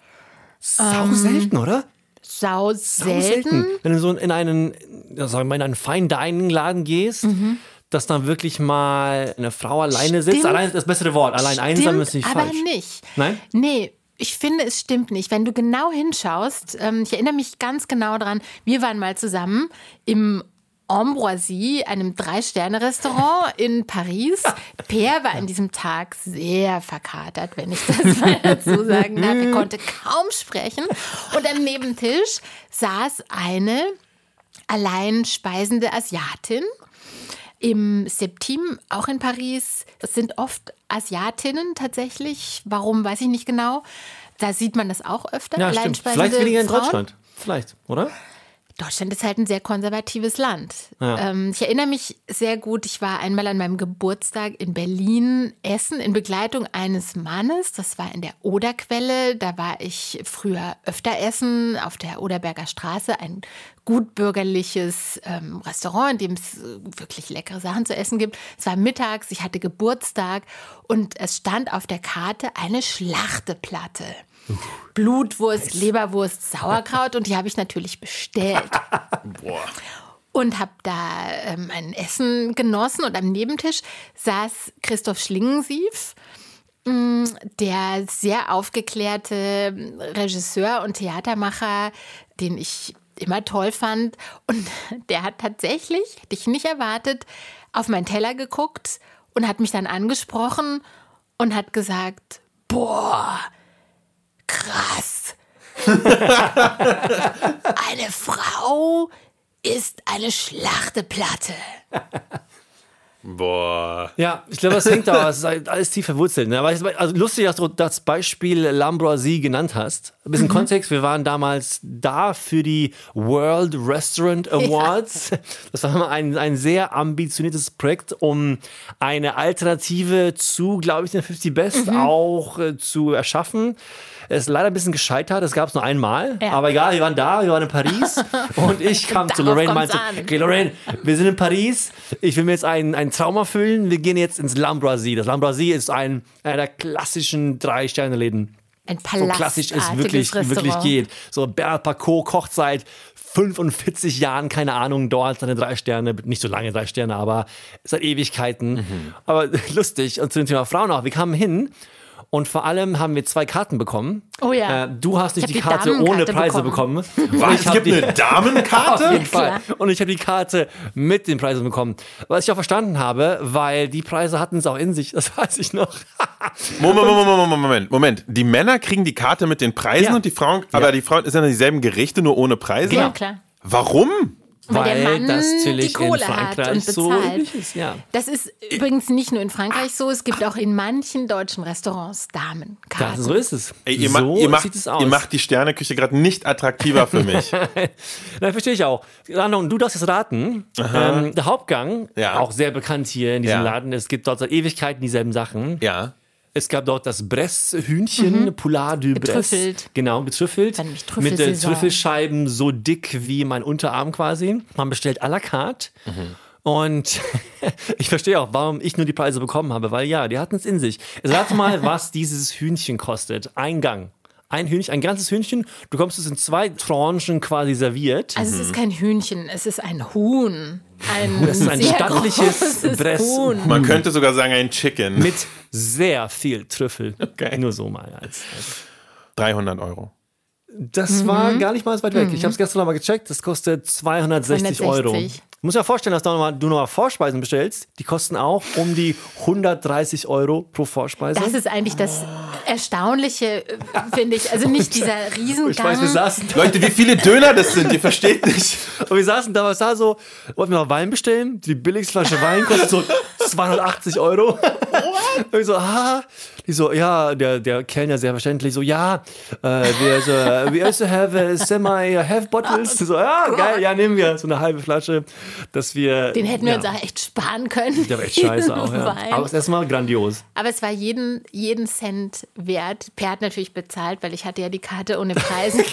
Sau selten, oder? Sau Sau selten. Wenn du so in einen, sagen wir mal, in einen Fine Dining Laden gehst, dass dann wirklich mal eine Frau alleine sitzt. Stimmt. Allein ist das bessere Wort. Allein einsam Stimmt ist nicht aber falsch. nicht. Nein? Nee, ich finde, es stimmt nicht. Wenn du genau hinschaust, ähm, ich erinnere mich ganz genau dran, wir waren mal zusammen im Ambroisie, einem Drei-Sterne-Restaurant in Paris. Per war an diesem Tag sehr verkatert, wenn ich das mal dazu sagen darf. Er konnte kaum sprechen. Und am Nebentisch saß eine allein speisende Asiatin im Septim, auch in Paris. Das sind oft Asiatinnen tatsächlich. Warum, weiß ich nicht genau. Da sieht man das auch öfter. Ja, stimmt. Vielleicht weniger in Frauen. Deutschland. Vielleicht, oder? Deutschland ist halt ein sehr konservatives Land. Ja. Ähm, ich erinnere mich sehr gut, ich war einmal an meinem Geburtstag in Berlin essen in Begleitung eines Mannes. Das war in der Oderquelle. Da war ich früher öfter essen auf der Oderberger Straße. Ein gutbürgerliches ähm, Restaurant, in dem es äh, wirklich leckere Sachen zu essen gibt. Es war mittags, ich hatte Geburtstag und es stand auf der Karte eine Schlachteplatte. Blutwurst, Leberwurst, Sauerkraut und die habe ich natürlich bestellt. Und habe da ähm, ein Essen genossen und am Nebentisch saß Christoph Schlingensief, mh, der sehr aufgeklärte Regisseur und Theatermacher, den ich immer toll fand. Und der hat tatsächlich, hätte ich nicht erwartet, auf meinen Teller geguckt und hat mich dann angesprochen und hat gesagt, boah, krass. eine Frau ist eine Schlachteplatte. Boah. Ja, ich glaube, das hängt da, es ist alles tief verwurzelt. Ne? Aber also lustig, dass du das Beispiel L'Ambroisie genannt hast. Ein bisschen Kontext, wir waren damals da für die World Restaurant Awards. Das war mal ein, ein sehr ambitioniertes Projekt, um eine Alternative zu, glaube ich, den 50 Best auch äh, zu erschaffen. Es ist leider ein bisschen gescheitert, das gab es nur einmal. Ja. Aber egal, wir waren da, wir waren in Paris und ich kam zu Lorraine und meinte, an. okay, Lorraine, wir sind in Paris, ich will mir jetzt einen, einen Traum erfüllen, wir gehen jetzt ins L'Ambroisie. Das L'Ambroisie ist ein, einer der klassischen Drei-Sterne-Läden. Ein So klassisch es wirklich, wirklich Restaurant. geht. So Bernhard Pacot kocht seit 45 Jahren, keine Ahnung, dort seine drei Sterne, nicht so lange drei Sterne, aber seit Ewigkeiten. Mhm. Aber lustig. Und zu dem Thema Frauen auch. Wir kamen hin und vor allem haben wir zwei Karten bekommen. Oh ja. Äh, du hast nicht Ich die die Karte ohne Preise bekommen. bekommen. Was? ich Es gibt die- eine Damenkarte? auf jeden Fall. klar. Und ich habe die Karte mit den Preisen bekommen. Was ich auch verstanden habe, weil die Preise hatten es auch in sich, das weiß ich noch. Moment, Moment, Moment, Moment, Moment. Die Männer kriegen die Karte mit den Preisen Ja. und die Frauen, aber die Frauen ist ja dieselben Gerichte, nur ohne Preise. Ja, klar. Warum? Weil der Weil Mann das die natürlich in Kohle hat Frankreich und so ist, ja. Das ist übrigens nicht nur in Frankreich so, es gibt auch in manchen deutschen Restaurants Damenkarten. Das, so ist es. Ey, ihr, so ma ihr, macht, sieht es aus. ihr macht die Sterneküche gerade nicht attraktiver für mich. Na, verstehe ich auch. Rano, und du darfst es raten. Ähm, der Hauptgang, Ja. auch sehr bekannt hier in diesem Ja. Laden. Es gibt dort seit Ewigkeiten dieselben Sachen. ja. Es gab dort das Bresse-Hühnchen, Poulard du Bresse. Getrüffelt. Genau, getrüffelt. Dann nämlich Mit äh, Trüffelsaison. Trüffelscheiben so dick wie mein Unterarm quasi. Man bestellt à la carte. Und ich verstehe auch, warum ich nur die Preise bekommen habe, weil ja, die hatten es in sich. Sag mal, was dieses Hühnchen kostet. Ein Gang. Ein Hühnchen, ein ganzes Hühnchen. Du bekommst es in zwei Tranchen quasi serviert. Also es ist kein Hühnchen, es ist ein Huhn. Ein Das ist ein sehr stattliches. Huhn. Man könnte sogar sagen ein Chicken. mit sehr viel Trüffel. Okay. Nur so mal als. als 300 Euro. Das war gar nicht mal so weit weg. Ich habe es gestern noch mal gecheckt. Das kostet 260 Euro. 260. Du musst dir vorstellen, dass du noch mal, du Vorspeisen bestellst. Die kosten auch um die 130 Euro pro Vorspeise. Das ist eigentlich das Erstaunliche, äh, finde ich. Also nicht dieser Riesengang. ich weiß, wir saßen, Leute, wie viele Döner das sind, ihr versteht nicht. und wir saßen da, was da so, wollten wir noch Wein bestellen. Die billigste Flasche Wein kostet so 280 Euro. Und ich so, ah. Die so, ja, der, der Kellner sehr verständlich so, ja, äh, wir, so, we also have a semi half bottles. So, ja, geil, ja, nehmen wir so eine halbe Flasche, dass wir. Den hätten wir ja, uns auch echt sparen können. Der war echt scheiße auch, ja. Aber es ist erstmal grandios. Aber es war jeden, jeden Cent wert. Per hat natürlich bezahlt, weil ich hatte ja die Karte ohne Preisen.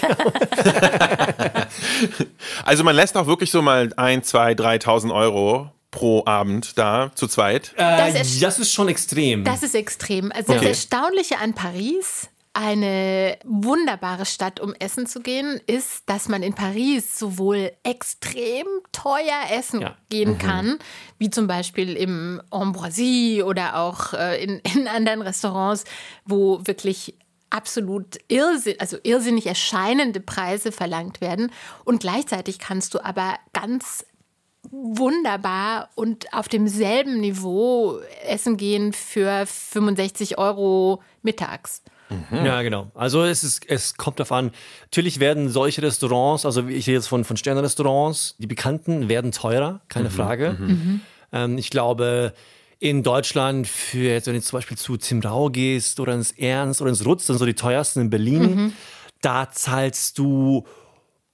Also man lässt auch wirklich so mal ein, zwei, 3.000 Euro pro Abend da zu zweit. Das Äh, ist- das ist schon extrem. Das ist extrem. Also das Okay. Erstaunliche an Paris, eine wunderbare Stadt, um essen zu gehen, ist, dass man in Paris sowohl extrem teuer essen Ja. gehen kann, wie zum Beispiel im Ambroisie oder auch äh, in, in anderen Restaurants, wo wirklich absolut irrsinn, also irrsinnig erscheinende Preise verlangt werden. Und gleichzeitig kannst du aber ganz wunderbar und auf demselben Niveau essen gehen für 65 Euro mittags. Ja, genau. Also es, ist, es kommt darauf an. Natürlich werden solche Restaurants, also wie ich rede jetzt von, von Sternenrestaurants, die bekannten werden teurer, keine Frage. Ähm, ich glaube, in Deutschland, für jetzt, wenn du zum Beispiel zu Tim Rau gehst oder ins Ernst oder ins Rutz, dann so die teuersten in Berlin, da zahlst du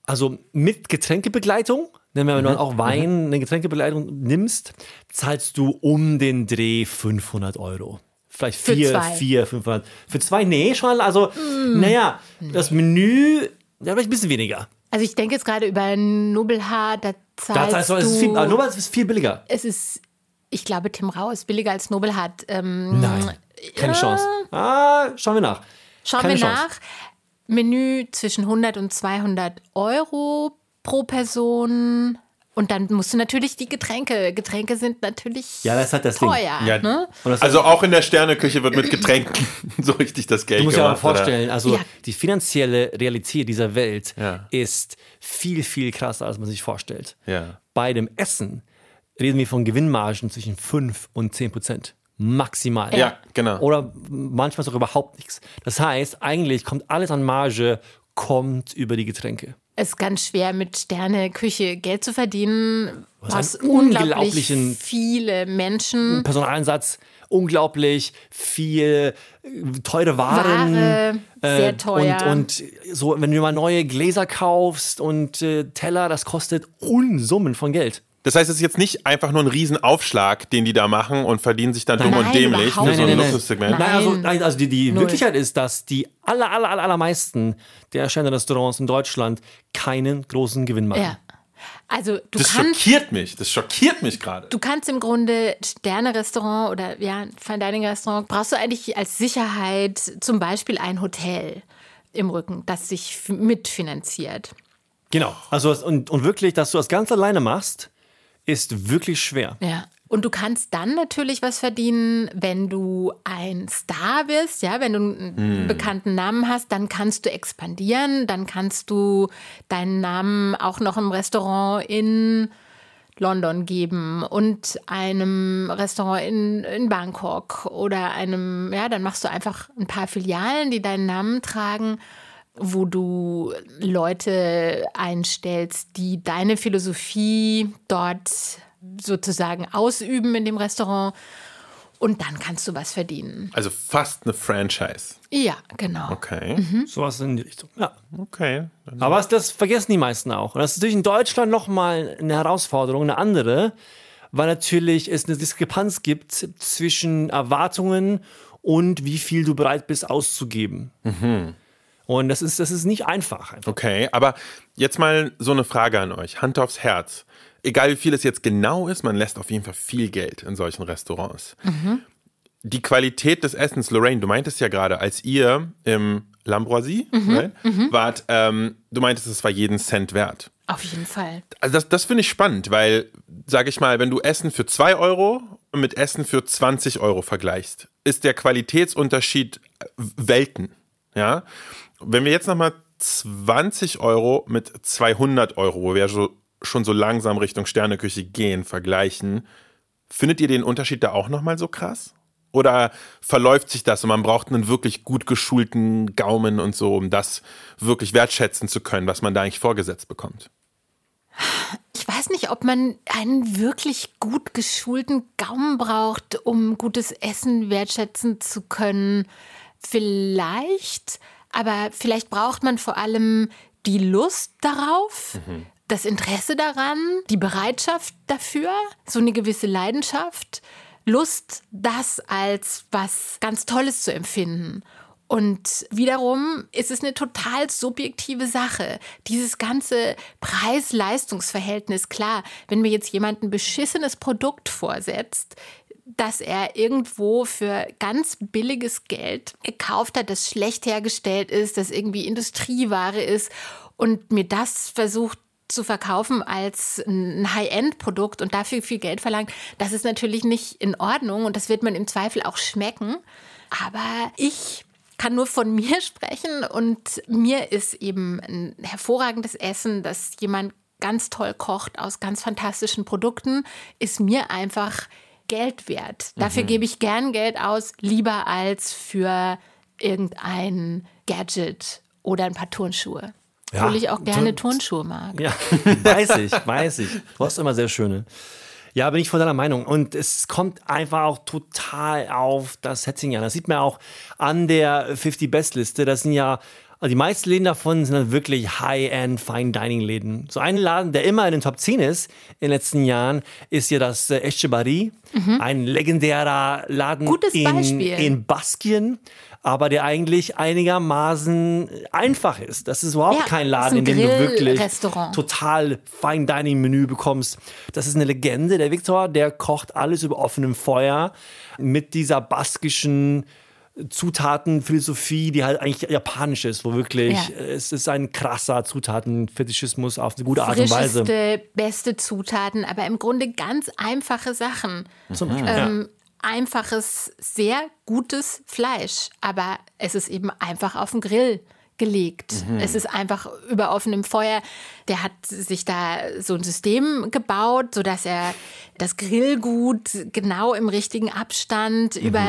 also mit Getränkebegleitung, wenn du auch Wein, eine Getränkebegleitung nimmst, zahlst du um den Dreh 500 Euro. Vielleicht Für vier, zwei. vier, 500. Für zwei, nee, schon, also, naja, das Menü, ja, vielleicht ein bisschen weniger. Also ich denke jetzt gerade über Nobelhaar, da zahlst zahlst du, du... es ist viel, es ist viel billiger. es ist, ich glaube, Tim Rau ist billiger als Nobelhart. Ähm, Nein, keine Chance. Ah, schauen wir nach. Schauen Keine wir Chance. nach. Menü zwischen 100 und 200 Euro pro Person. Und dann musst du natürlich die Getränke. Getränke sind natürlich Ja, das halt das Ding. teuer. Ja, Ne? Also auch in der Sterneküche wird mit Getränken so richtig das Geld Du musst dir aber gemacht. oder? vorstellen, also Ja. die finanzielle Realität dieser Welt Ja. ist viel, viel krasser, als man sich vorstellt. Ja. Bei dem Essen reden wir von Gewinnmargen zwischen 5 und 10 Prozent. Maximal. Ja, genau. Oder manchmal sogar überhaupt nichts. Das heißt, eigentlich kommt alles an Marge, kommt über die Getränke. Es ist ganz schwer, mit Sterne-Küche Geld zu verdienen. Hast einen unglaublich unglaublichen- viele Menschen. Personaleinsatz, unglaublich viel äh, teure Waren. Ware, sehr teuer. Und, und so, wenn du mal neue Gläser kaufst und äh, Teller, das kostet Unsummen von Geld. Das heißt, es ist jetzt nicht einfach nur ein Riesenaufschlag, den die da machen und verdienen sich dann dumm und Nein, dämlich überhaupt für so ein. Luxussegment. Nein, also, Nein. nein, also die, die Null. Wirklichkeit ist, dass die aller, aller, aller, allermeisten der Sterne-Restaurants in Deutschland keinen großen Gewinn machen. Ja. Also du Das kannst, schockiert mich. Das schockiert mich gerade. du kannst im Grunde Sterne-Restaurant oder ja, Fine Dining-Restaurant, brauchst du eigentlich als Sicherheit zum Beispiel ein Hotel im Rücken, das sich mitfinanziert. Genau. Also, und, und wirklich, dass du das ganz alleine machst, ist wirklich schwer. Ja. Und du kannst dann natürlich was verdienen, wenn du ein Star bist, ja, wenn du einen bekannten Namen hast, dann kannst du expandieren, dann kannst du deinen Namen auch noch im Restaurant in London geben und einem Restaurant in, in Bangkok oder einem, ja, dann machst du einfach ein paar Filialen, die deinen Namen tragen. Wo du Leute einstellst, die deine Philosophie dort sozusagen ausüben in dem Restaurant. Und dann kannst du was verdienen. Also fast eine Franchise. Ja, genau. Okay. Mhm. Sowas in die Richtung. Ja. Okay. Aber das- das vergessen die meisten auch. Und das ist natürlich in Deutschland nochmal eine Herausforderung, eine andere, weil natürlich es eine Diskrepanz gibt zwischen Erwartungen und wie viel du bereit bist auszugeben. Und das ist, das ist nicht einfach. einfach. Okay, aber jetzt mal so eine Frage an euch. Hand aufs Herz. Egal wie viel es jetzt genau ist, man lässt auf jeden Fall viel Geld in solchen Restaurants. Die Qualität des Essens, Lorraine, du meintest ja gerade, als ihr im L'Ambroisie right, wart, ähm, du meintest, es war jeden Cent wert. Auf jeden Fall. Also das, das finde ich spannend, weil, sage ich mal, wenn du Essen für 2 Euro mit Essen für 20 Euro vergleichst, ist der Qualitätsunterschied äh, Welten. Ja? Wenn wir jetzt nochmal 20 Euro mit 200 Euro, wo wir so, schon so langsam Richtung Sterneküche gehen, vergleichen, findet ihr den Unterschied da auch nochmal so krass? Oder verläuft sich das und man braucht einen wirklich gut geschulten Gaumen und so, um das wirklich wertschätzen zu können, was man da eigentlich vorgesetzt bekommt? Ich weiß nicht, ob man einen wirklich gut geschulten Gaumen braucht, um gutes Essen wertschätzen zu können. Vielleicht, aber vielleicht braucht man vor allem die Lust darauf, das Interesse daran, die Bereitschaft dafür, so eine gewisse Leidenschaft, Lust, das als was ganz Tolles zu empfinden. Und wiederum ist es eine total subjektive Sache. Dieses ganze Preis-Leistungs-Verhältnis, klar, wenn mir jetzt jemand ein beschissenes Produkt vorsetzt, dass er irgendwo für ganz billiges Geld gekauft hat, das schlecht hergestellt ist, das irgendwie Industrieware ist und mir das versucht zu verkaufen als ein High-End-Produkt und dafür viel Geld verlangt, das ist natürlich nicht in Ordnung und das wird man im Zweifel auch schmecken. Aber ich kann nur von mir sprechen und mir ist eben ein hervorragendes Essen, das jemand ganz toll kocht aus ganz fantastischen Produkten, ist mir einfach Geld wert. Dafür gebe ich gern Geld aus, lieber als für irgendein Gadget oder ein paar Turnschuhe. Ja, Obwohl ich auch gerne Turn- Turnschuhe mag. Ja, weiß ich, weiß ich. Du hast immer sehr schöne. Ja, bin ich von deiner Meinung. Und es kommt einfach auch total auf das Setting an. Das sieht man auch an der 50 Best Liste. Das sind ja, also die meisten Läden davon sind dann wirklich High-End Fine Dining Läden. So ein Laden, der immer in den Top 10 ist in den letzten Jahren, ist ja das äh, Echebarri. Ein legendärer Laden Mhm. Gutes in, Beispiel. in Baskien. Aber der eigentlich einigermaßen einfach ist. Das ist überhaupt Ja, kein Laden, in dem du wirklich total Fine Dining Menü bekommst. Das ist eine Legende. Der Viktor, der kocht alles über offenem Feuer mit dieser baskischen Zutatenphilosophie, die halt eigentlich japanisch ist, wo wirklich Ja. äh, es ist ein krasser Zutatenfetischismus auf eine gute Art und Weise. Beste Zutaten, aber im Grunde ganz einfache Sachen. Zum, Ähm, einfaches, sehr gutes Fleisch, aber es ist eben einfach auf den Grill gelegt. Es ist einfach über offenem Feuer. Der hat sich da so ein System gebaut, sodass er das Grillgut genau im richtigen Abstand über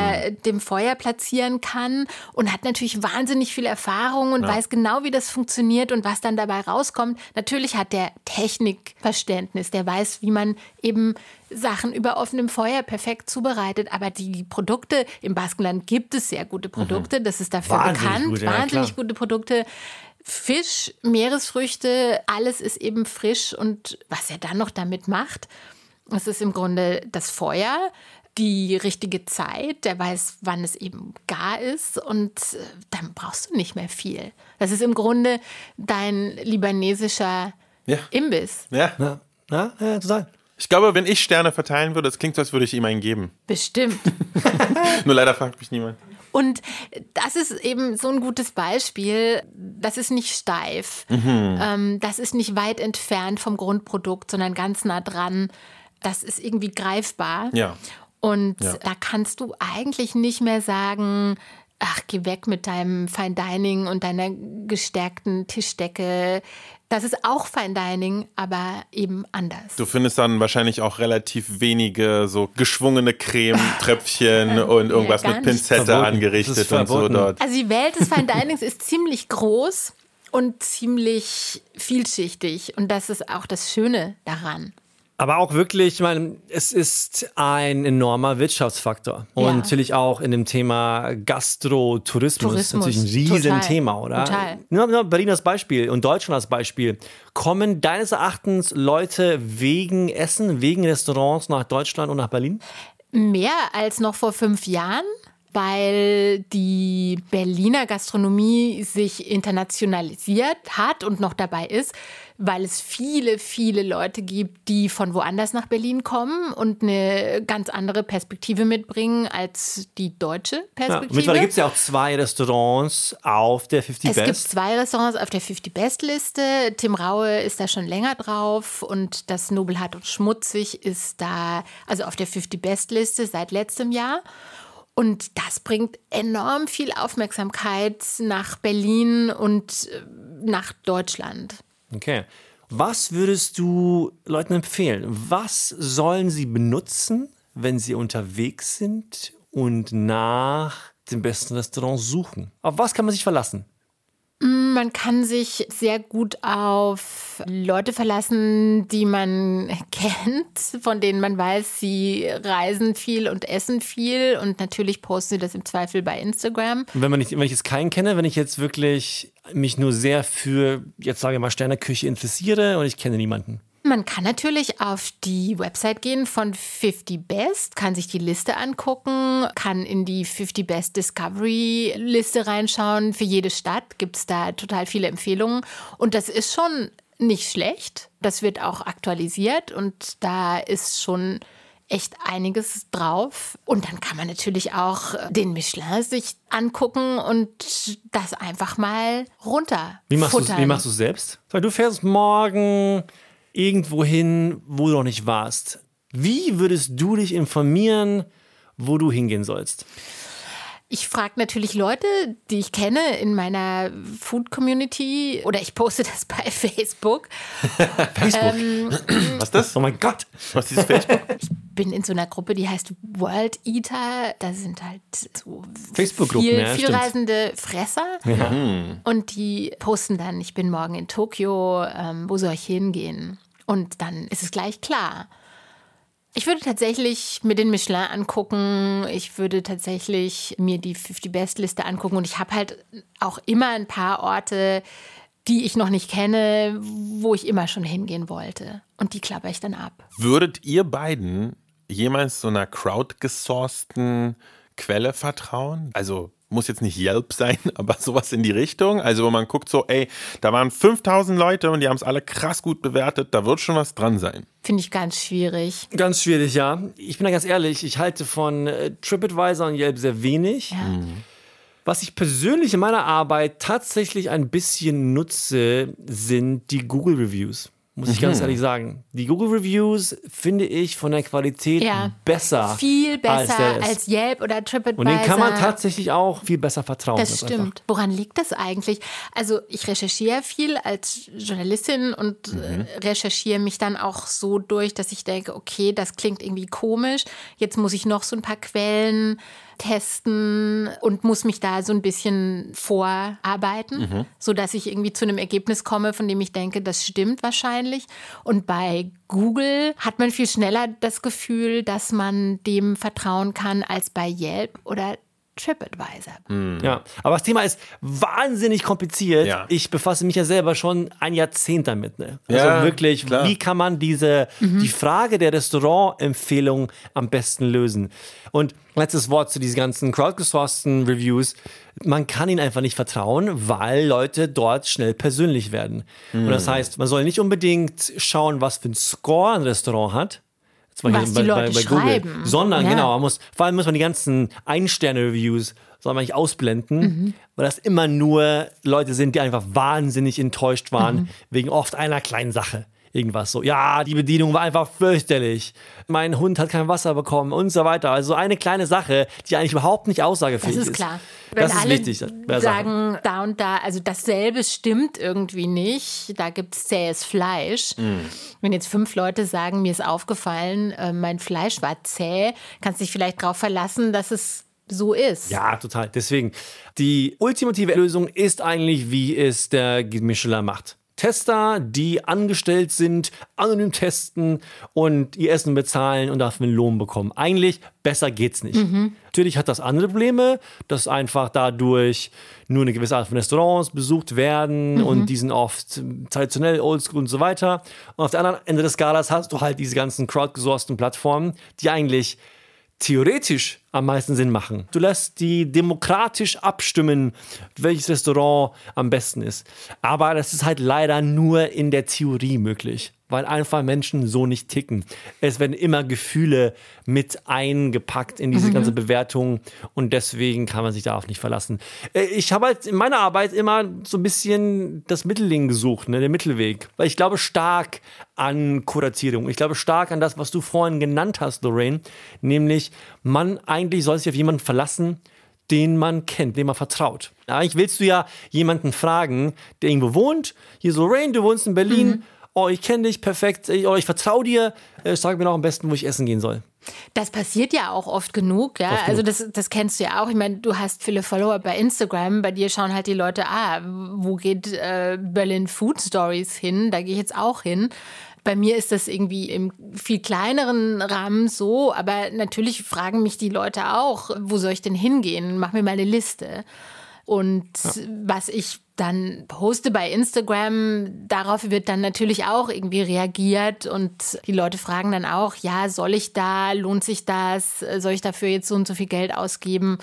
dem Feuer platzieren kann und hat natürlich wahnsinnig viel Erfahrung und weiß genau, wie das funktioniert und was dann dabei rauskommt. Natürlich hat der Technikverständnis, der weiß, wie man eben Sachen über offenem Feuer perfekt zubereitet. Aber die Produkte im Baskenland gibt es sehr gute Produkte. Das ist dafür Wahnsinnig bekannt. gute, ja, Wahnsinnig klar. gute Produkte. Fisch, Meeresfrüchte, alles ist eben frisch. Und was er dann noch damit macht, das ist im Grunde das Feuer, die richtige Zeit, der weiß, wann es eben gar ist und äh, dann brauchst du nicht mehr viel. Das ist im Grunde dein libanesischer Ja. Imbiss. Ja. ja, ja, ja, total. Ich glaube, wenn ich Sterne verteilen würde, das klingt so, als würde ich ihm einen geben. Bestimmt. Nur leider fragt mich niemand. Und das ist eben so ein gutes Beispiel. Das ist nicht steif. Ähm, das ist nicht weit entfernt vom Grundprodukt, sondern ganz nah dran. Das ist irgendwie greifbar. Ja. Und Ja. da kannst du eigentlich nicht mehr sagen, ach, geh weg mit deinem Fine Dining und deiner gestärkten Tischdecke. Das ist auch Fine Dining, aber eben anders. Du findest dann wahrscheinlich auch relativ wenige so geschwungene Cremetröpfchen und irgendwas gar mit. Pinzette Verboten. Angerichtet und so dort. Also die Welt des Fine Dinings ist ziemlich groß und ziemlich vielschichtig. Und das ist auch das Schöne daran. Aber auch wirklich, ich meine, es ist ein enormer Wirtschaftsfaktor. Und Ja. natürlich auch in dem Thema Gastrotourismus. Tourismus, Natürlich ein Riesenthema, oder? total. Nur, nur Berlin als Beispiel und Deutschland als Beispiel. Kommen deines Erachtens Leute wegen Essen, wegen Restaurants nach Deutschland und nach Berlin? Mehr als noch vor fünf Jahren, weil die Berliner Gastronomie sich internationalisiert hat und noch dabei ist, weil es viele, viele Leute gibt, die von woanders nach Berlin kommen und eine ganz andere Perspektive mitbringen als die deutsche Ja. Perspektive. Mittlerweile gibt es ja auch zwei Restaurants auf der 50 Es gibt Best. zwei Restaurants auf der 50 Best Liste. Tim Raue ist da schon länger drauf und das Nobelhart und Schmutzig ist da, also auf der 50 Best Liste seit letztem Jahr. Und das bringt enorm viel Aufmerksamkeit nach Berlin und äh, nach Deutschland. Okay. Was würdest du Leuten empfehlen? Was sollen sie benutzen, wenn sie unterwegs sind und nach dem besten Restaurant suchen? Auf was kann man sich verlassen? Man kann sich sehr gut auf Leute verlassen, die man kennt, von denen man weiß, sie reisen viel und essen viel und natürlich posten sie das im Zweifel bei Instagram. Wenn, man nicht, wenn ich jetzt keinen kenne, wenn ich jetzt wirklich mich nur sehr für, jetzt sage ich mal, Sterneküche interessiere und ich kenne niemanden. Man kann natürlich auf die Website gehen von 50 Best, kann sich die Liste angucken, kann in die 50 Best Discovery Liste reinschauen. Für jede Stadt gibt es da total viele Empfehlungen. Und das ist schon nicht schlecht. Das wird auch aktualisiert und da ist schon echt einiges drauf. Und dann kann man natürlich auch den Michelin sich angucken und das einfach mal runter. Wie machst du du selbst? Sag, Du fährst morgen irgendwo hin, wo du noch nicht warst. Wie würdest du dich informieren, wo du hingehen sollst? Ich frage natürlich Leute, die ich kenne in meiner Food Community oder ich poste das bei Facebook. Facebook. Was ist das? oh mein Gott. Was ist Facebook? Bin in so einer Gruppe, die heißt World Eater. Da sind halt so Facebook-Gruppen, viel, ja, viel stimmt. reisende Fresser. Und die posten dann, ich bin morgen in Tokio, ähm, wo soll ich hingehen? Und dann ist es gleich klar. Ich würde tatsächlich mir den Michelin angucken. Ich würde tatsächlich mir die 50 Best Liste angucken. Und ich habe halt auch immer ein paar Orte, die ich noch nicht kenne, wo ich immer schon hingehen wollte. Und die klapper ich dann ab. Würdet ihr beiden jemals so einer crowdgesourcten Quelle vertrauen? Also muss jetzt nicht Yelp sein, aber sowas in die Richtung. Also wo man guckt so, ey, da waren 5000 Leute und die haben es alle krass gut bewertet, da wird schon was dran sein. Finde ich ganz schwierig. Ganz schwierig, ja. Ich bin da ganz ehrlich, ich halte von äh, TripAdvisor und Yelp sehr wenig. Ja. Was ich persönlich in meiner Arbeit tatsächlich ein bisschen nutze, sind die Google Reviews. Muss ich ganz ehrlich sagen. Die Google Reviews finde ich von der Qualität Ja. besser. Viel besser als, Rest. Yelp oder TripAdvisor. Und denen kann man tatsächlich auch viel besser vertrauen. Das Ganz einfach. stimmt. Woran liegt das eigentlich? Also ich recherchiere viel als Journalistin und äh, recherchiere mich dann auch so durch, dass ich denke, okay, das klingt irgendwie komisch. Jetzt muss ich noch so ein paar Quellen testen und muss mich da so ein bisschen vorarbeiten, sodass ich irgendwie zu einem Ergebnis komme, von dem ich denke, das stimmt wahrscheinlich. Und bei Google hat man viel schneller das Gefühl, dass man dem vertrauen kann als bei Yelp oder TripAdvisor. Ja, aber das Thema ist wahnsinnig kompliziert. Ja. Ich befasse mich ja selber schon ein Jahrzehnt damit. Ne? Also Ja, wirklich, klar. wie kann man diese, die Frage der Restaurantempfehlung am besten lösen? Und letztes Wort zu diesen ganzen crowdgesourcten Reviews. Man kann ihnen einfach nicht vertrauen, weil Leute dort schnell persönlich werden. Und das heißt, man soll nicht unbedingt schauen, was für ein Score ein Restaurant hat. Zum Was die Leute schreiben. Sondern Ja. genau, man muss, vor allem muss man die ganzen Ein-Sterne-Reviews soll man nicht ausblenden, Mhm. weil das immer nur Leute sind, die einfach wahnsinnig enttäuscht waren Mhm. wegen oft einer kleinen Sache. Irgendwas so. Ja, die Bedienung war einfach fürchterlich. Mein Hund hat kein Wasser bekommen und so weiter. Also eine kleine Sache, die eigentlich überhaupt nicht aussagefähig Das ist. ist klar. Das Wenn ist alle wichtig. Sache. sagen, da und da, also dasselbe stimmt irgendwie nicht. Da gibt es zähes Fleisch. Mm. Wenn jetzt fünf Leute sagen, mir ist aufgefallen, äh, mein Fleisch war zäh, kannst dich vielleicht darauf verlassen, dass es so ist. Ja, total. Deswegen, die ultimative Lösung ist eigentlich, wie es der Michelin macht. Tester, die angestellt sind, anonym testen und ihr Essen bezahlen und dafür einen Lohn bekommen. Eigentlich besser geht's nicht. Natürlich hat das andere Probleme, dass einfach dadurch nur eine gewisse Art von Restaurants besucht werden und die sind oft traditionell, oldschool und so weiter. Und auf der anderen Ende des Skalas hast du halt diese ganzen crowdgesourcten Plattformen, die eigentlich theoretisch am meisten Sinn machen. Du lässt die demokratisch abstimmen, welches Restaurant am besten ist. Aber das ist halt leider nur in der Theorie möglich, weil einfach Menschen so nicht ticken. Es werden immer Gefühle mit eingepackt in diese ganze Bewertung und deswegen kann man sich darauf nicht verlassen. Äh, Ich habe halt in meiner Arbeit immer so ein bisschen das Mittelding gesucht, ne, den Mittelweg, weil ich glaube stark an Kuratierung. Ich glaube stark an das, was du vorhin genannt hast, Lorraine, nämlich man eigentlich soll sich auf jemanden verlassen, den man kennt, dem man vertraut. Eigentlich willst du ja jemanden fragen, der irgendwo wohnt. Hier so, Lorraine, du wohnst in Berlin. Oh, ich kenne dich perfekt. Ich- Oh, ich vertraue dir. Äh, Sag mir doch am besten, wo ich essen gehen soll. Das passiert ja auch oft genug, ja. Also das, das kennst du ja auch. Ich meine, du hast viele Follower bei Instagram. Bei dir schauen halt die Leute, ah, wo geht äh, Berlin Food Stories hin? Da gehe ich jetzt auch hin. Bei mir ist das irgendwie im viel kleineren Rahmen so, aber natürlich fragen mich die Leute auch, wo soll ich denn hingehen? Mach mir mal eine Liste. Und was ich dann poste bei Instagram, darauf wird dann natürlich auch irgendwie reagiert und die Leute fragen dann auch, ja, soll ich da, lohnt sich das, soll ich dafür jetzt so und so viel Geld ausgeben?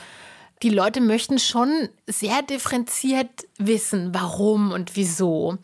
Die Leute möchten schon sehr differenziert wissen, warum und wieso.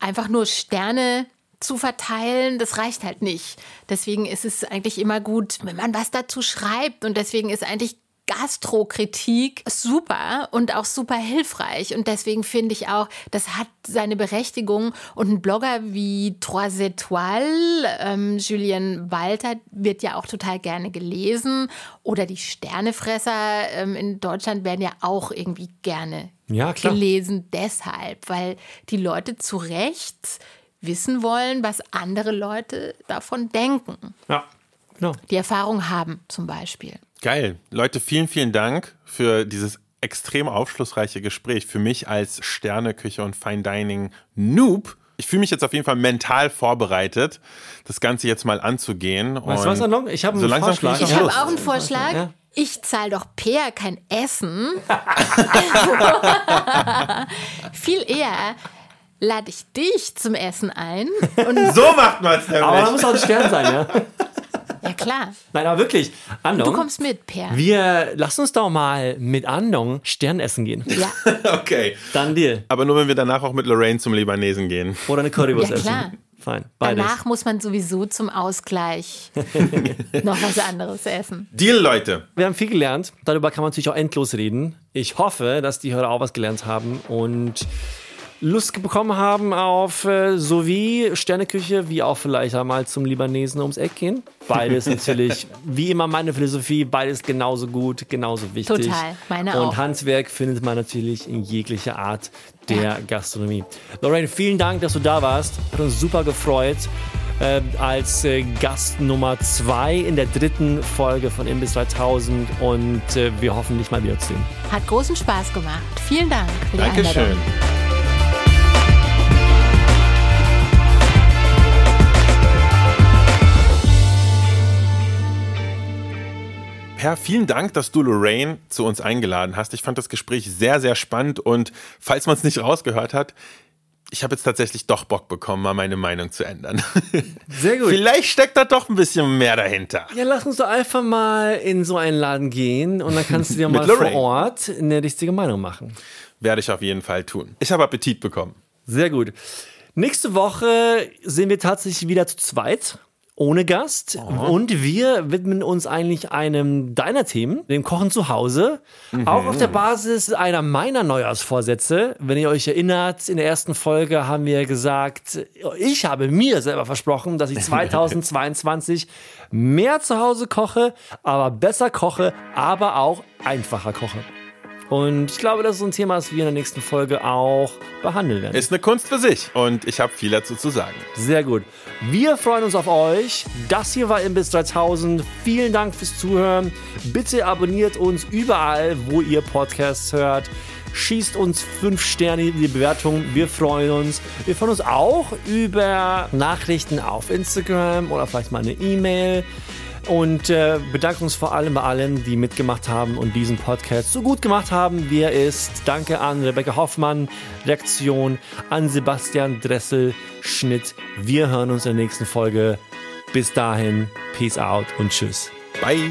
Einfach nur Sterne zu verteilen, das reicht halt nicht. Deswegen ist es eigentlich immer gut, wenn man was dazu schreibt und deswegen ist eigentlich Gastrokritik super und auch super hilfreich. Und deswegen finde ich auch, das hat seine Berechtigung. Und ein Blogger wie Trois Étoiles, ähm, Julien Walter, wird ja auch total gerne gelesen. Oder die Sternefresser ähm, in Deutschland werden ja auch irgendwie gerne Ja, klar. gelesen. Deshalb, weil die Leute zu Recht wissen wollen, was andere Leute davon denken. Ja, genau. Die Erfahrung haben zum Beispiel. Geil. Leute, vielen, vielen Dank für dieses extrem aufschlussreiche Gespräch. Für mich als Sterneküche und Fine Dining Noob. Ich fühle mich jetzt auf jeden Fall mental vorbereitet, das Ganze jetzt mal anzugehen. Weißt du was, Along? Ich habe so einen langsam Vorschlag. Ich habe auch einen Vorschlag. Ja. Ich zahle doch Peer kein Essen. Viel eher lade ich dich zum Essen ein. Und So macht man es Aber da nämlich. muss auch ein Stern sein, ja? ja klar, Nein, aber wirklich, Andong, du kommst mit, Peer. wir lass uns doch mal mit Andong Stern essen gehen. Ja, Okay. Dann Deal. Aber nur, wenn wir danach auch mit Lorraine zum Libanesen gehen. Oder eine Currywurst Ja, essen. klar. Fein, beides. danach muss man sowieso zum Ausgleich noch was anderes essen. Deal, Leute. Wir haben viel gelernt. Darüber kann man natürlich auch endlos reden. Ich hoffe, dass die Hörer auch was gelernt haben und Lust bekommen haben auf äh, sowie Sterneküche, wie auch vielleicht einmal zum Libanesen ums Eck gehen. Beides natürlich, wie immer meine Philosophie, beides genauso gut, genauso wichtig. Total, meine Und auch. Handwerk findet man natürlich in jeglicher Art der Gastronomie. Lorraine, vielen Dank, dass du da warst. Hat uns super gefreut. Äh, als äh, Gast Nummer zwei in der dritten Folge von Imbiss 3000 und äh, wir hoffen, dich mal wiederzusehen. Hat großen Spaß gemacht. Vielen Dank für die Dankeschön. Per, vielen Dank, dass du Lorraine zu uns eingeladen hast. Ich fand das Gespräch sehr, sehr spannend und falls man es nicht rausgehört hat, ich habe jetzt tatsächlich doch Bock bekommen, mal meine Meinung zu ändern. Sehr gut. Vielleicht steckt da doch ein bisschen mehr dahinter. Ja, lass uns doch einfach mal in so einen Laden gehen und dann kannst du dir mal vor Lorraine. Ort eine richtige Meinung machen. Werde ich auf jeden Fall tun. Ich habe Appetit bekommen. Sehr gut. Nächste Woche sind wir tatsächlich wieder zu zweit. Ohne Gast. Und wir widmen uns eigentlich einem deiner Themen, dem Kochen zu Hause. Auch auf der Basis einer meiner Neujahrsvorsätze. Wenn ihr euch erinnert, in der ersten Folge haben wir gesagt, ich habe mir selber versprochen, dass ich 2022 mehr zu Hause koche, aber besser koche, aber auch einfacher koche. Und ich glaube, das ist ein Thema, das wir in der nächsten Folge auch behandeln werden. Ist eine Kunst für sich und ich habe viel dazu zu sagen. Sehr gut. Wir freuen uns auf euch. Das hier war Imbiss 3000. Vielen Dank fürs Zuhören. Bitte abonniert uns überall, wo ihr Podcasts hört. Schießt uns fünf Sterne in die Bewertung. Wir freuen uns. Wir freuen uns auch über Nachrichten auf Instagram oder vielleicht mal eine E-Mail. Und äh, bedanken uns vor allem bei allen, die mitgemacht haben und diesen Podcast so gut gemacht haben, wie er ist. Danke an Rebecca Hoffmann, Reaktion, an Sebastian Dressel, Schnitt. Wir hören uns in der nächsten Folge. Bis dahin, Peace out und Tschüss. Bye.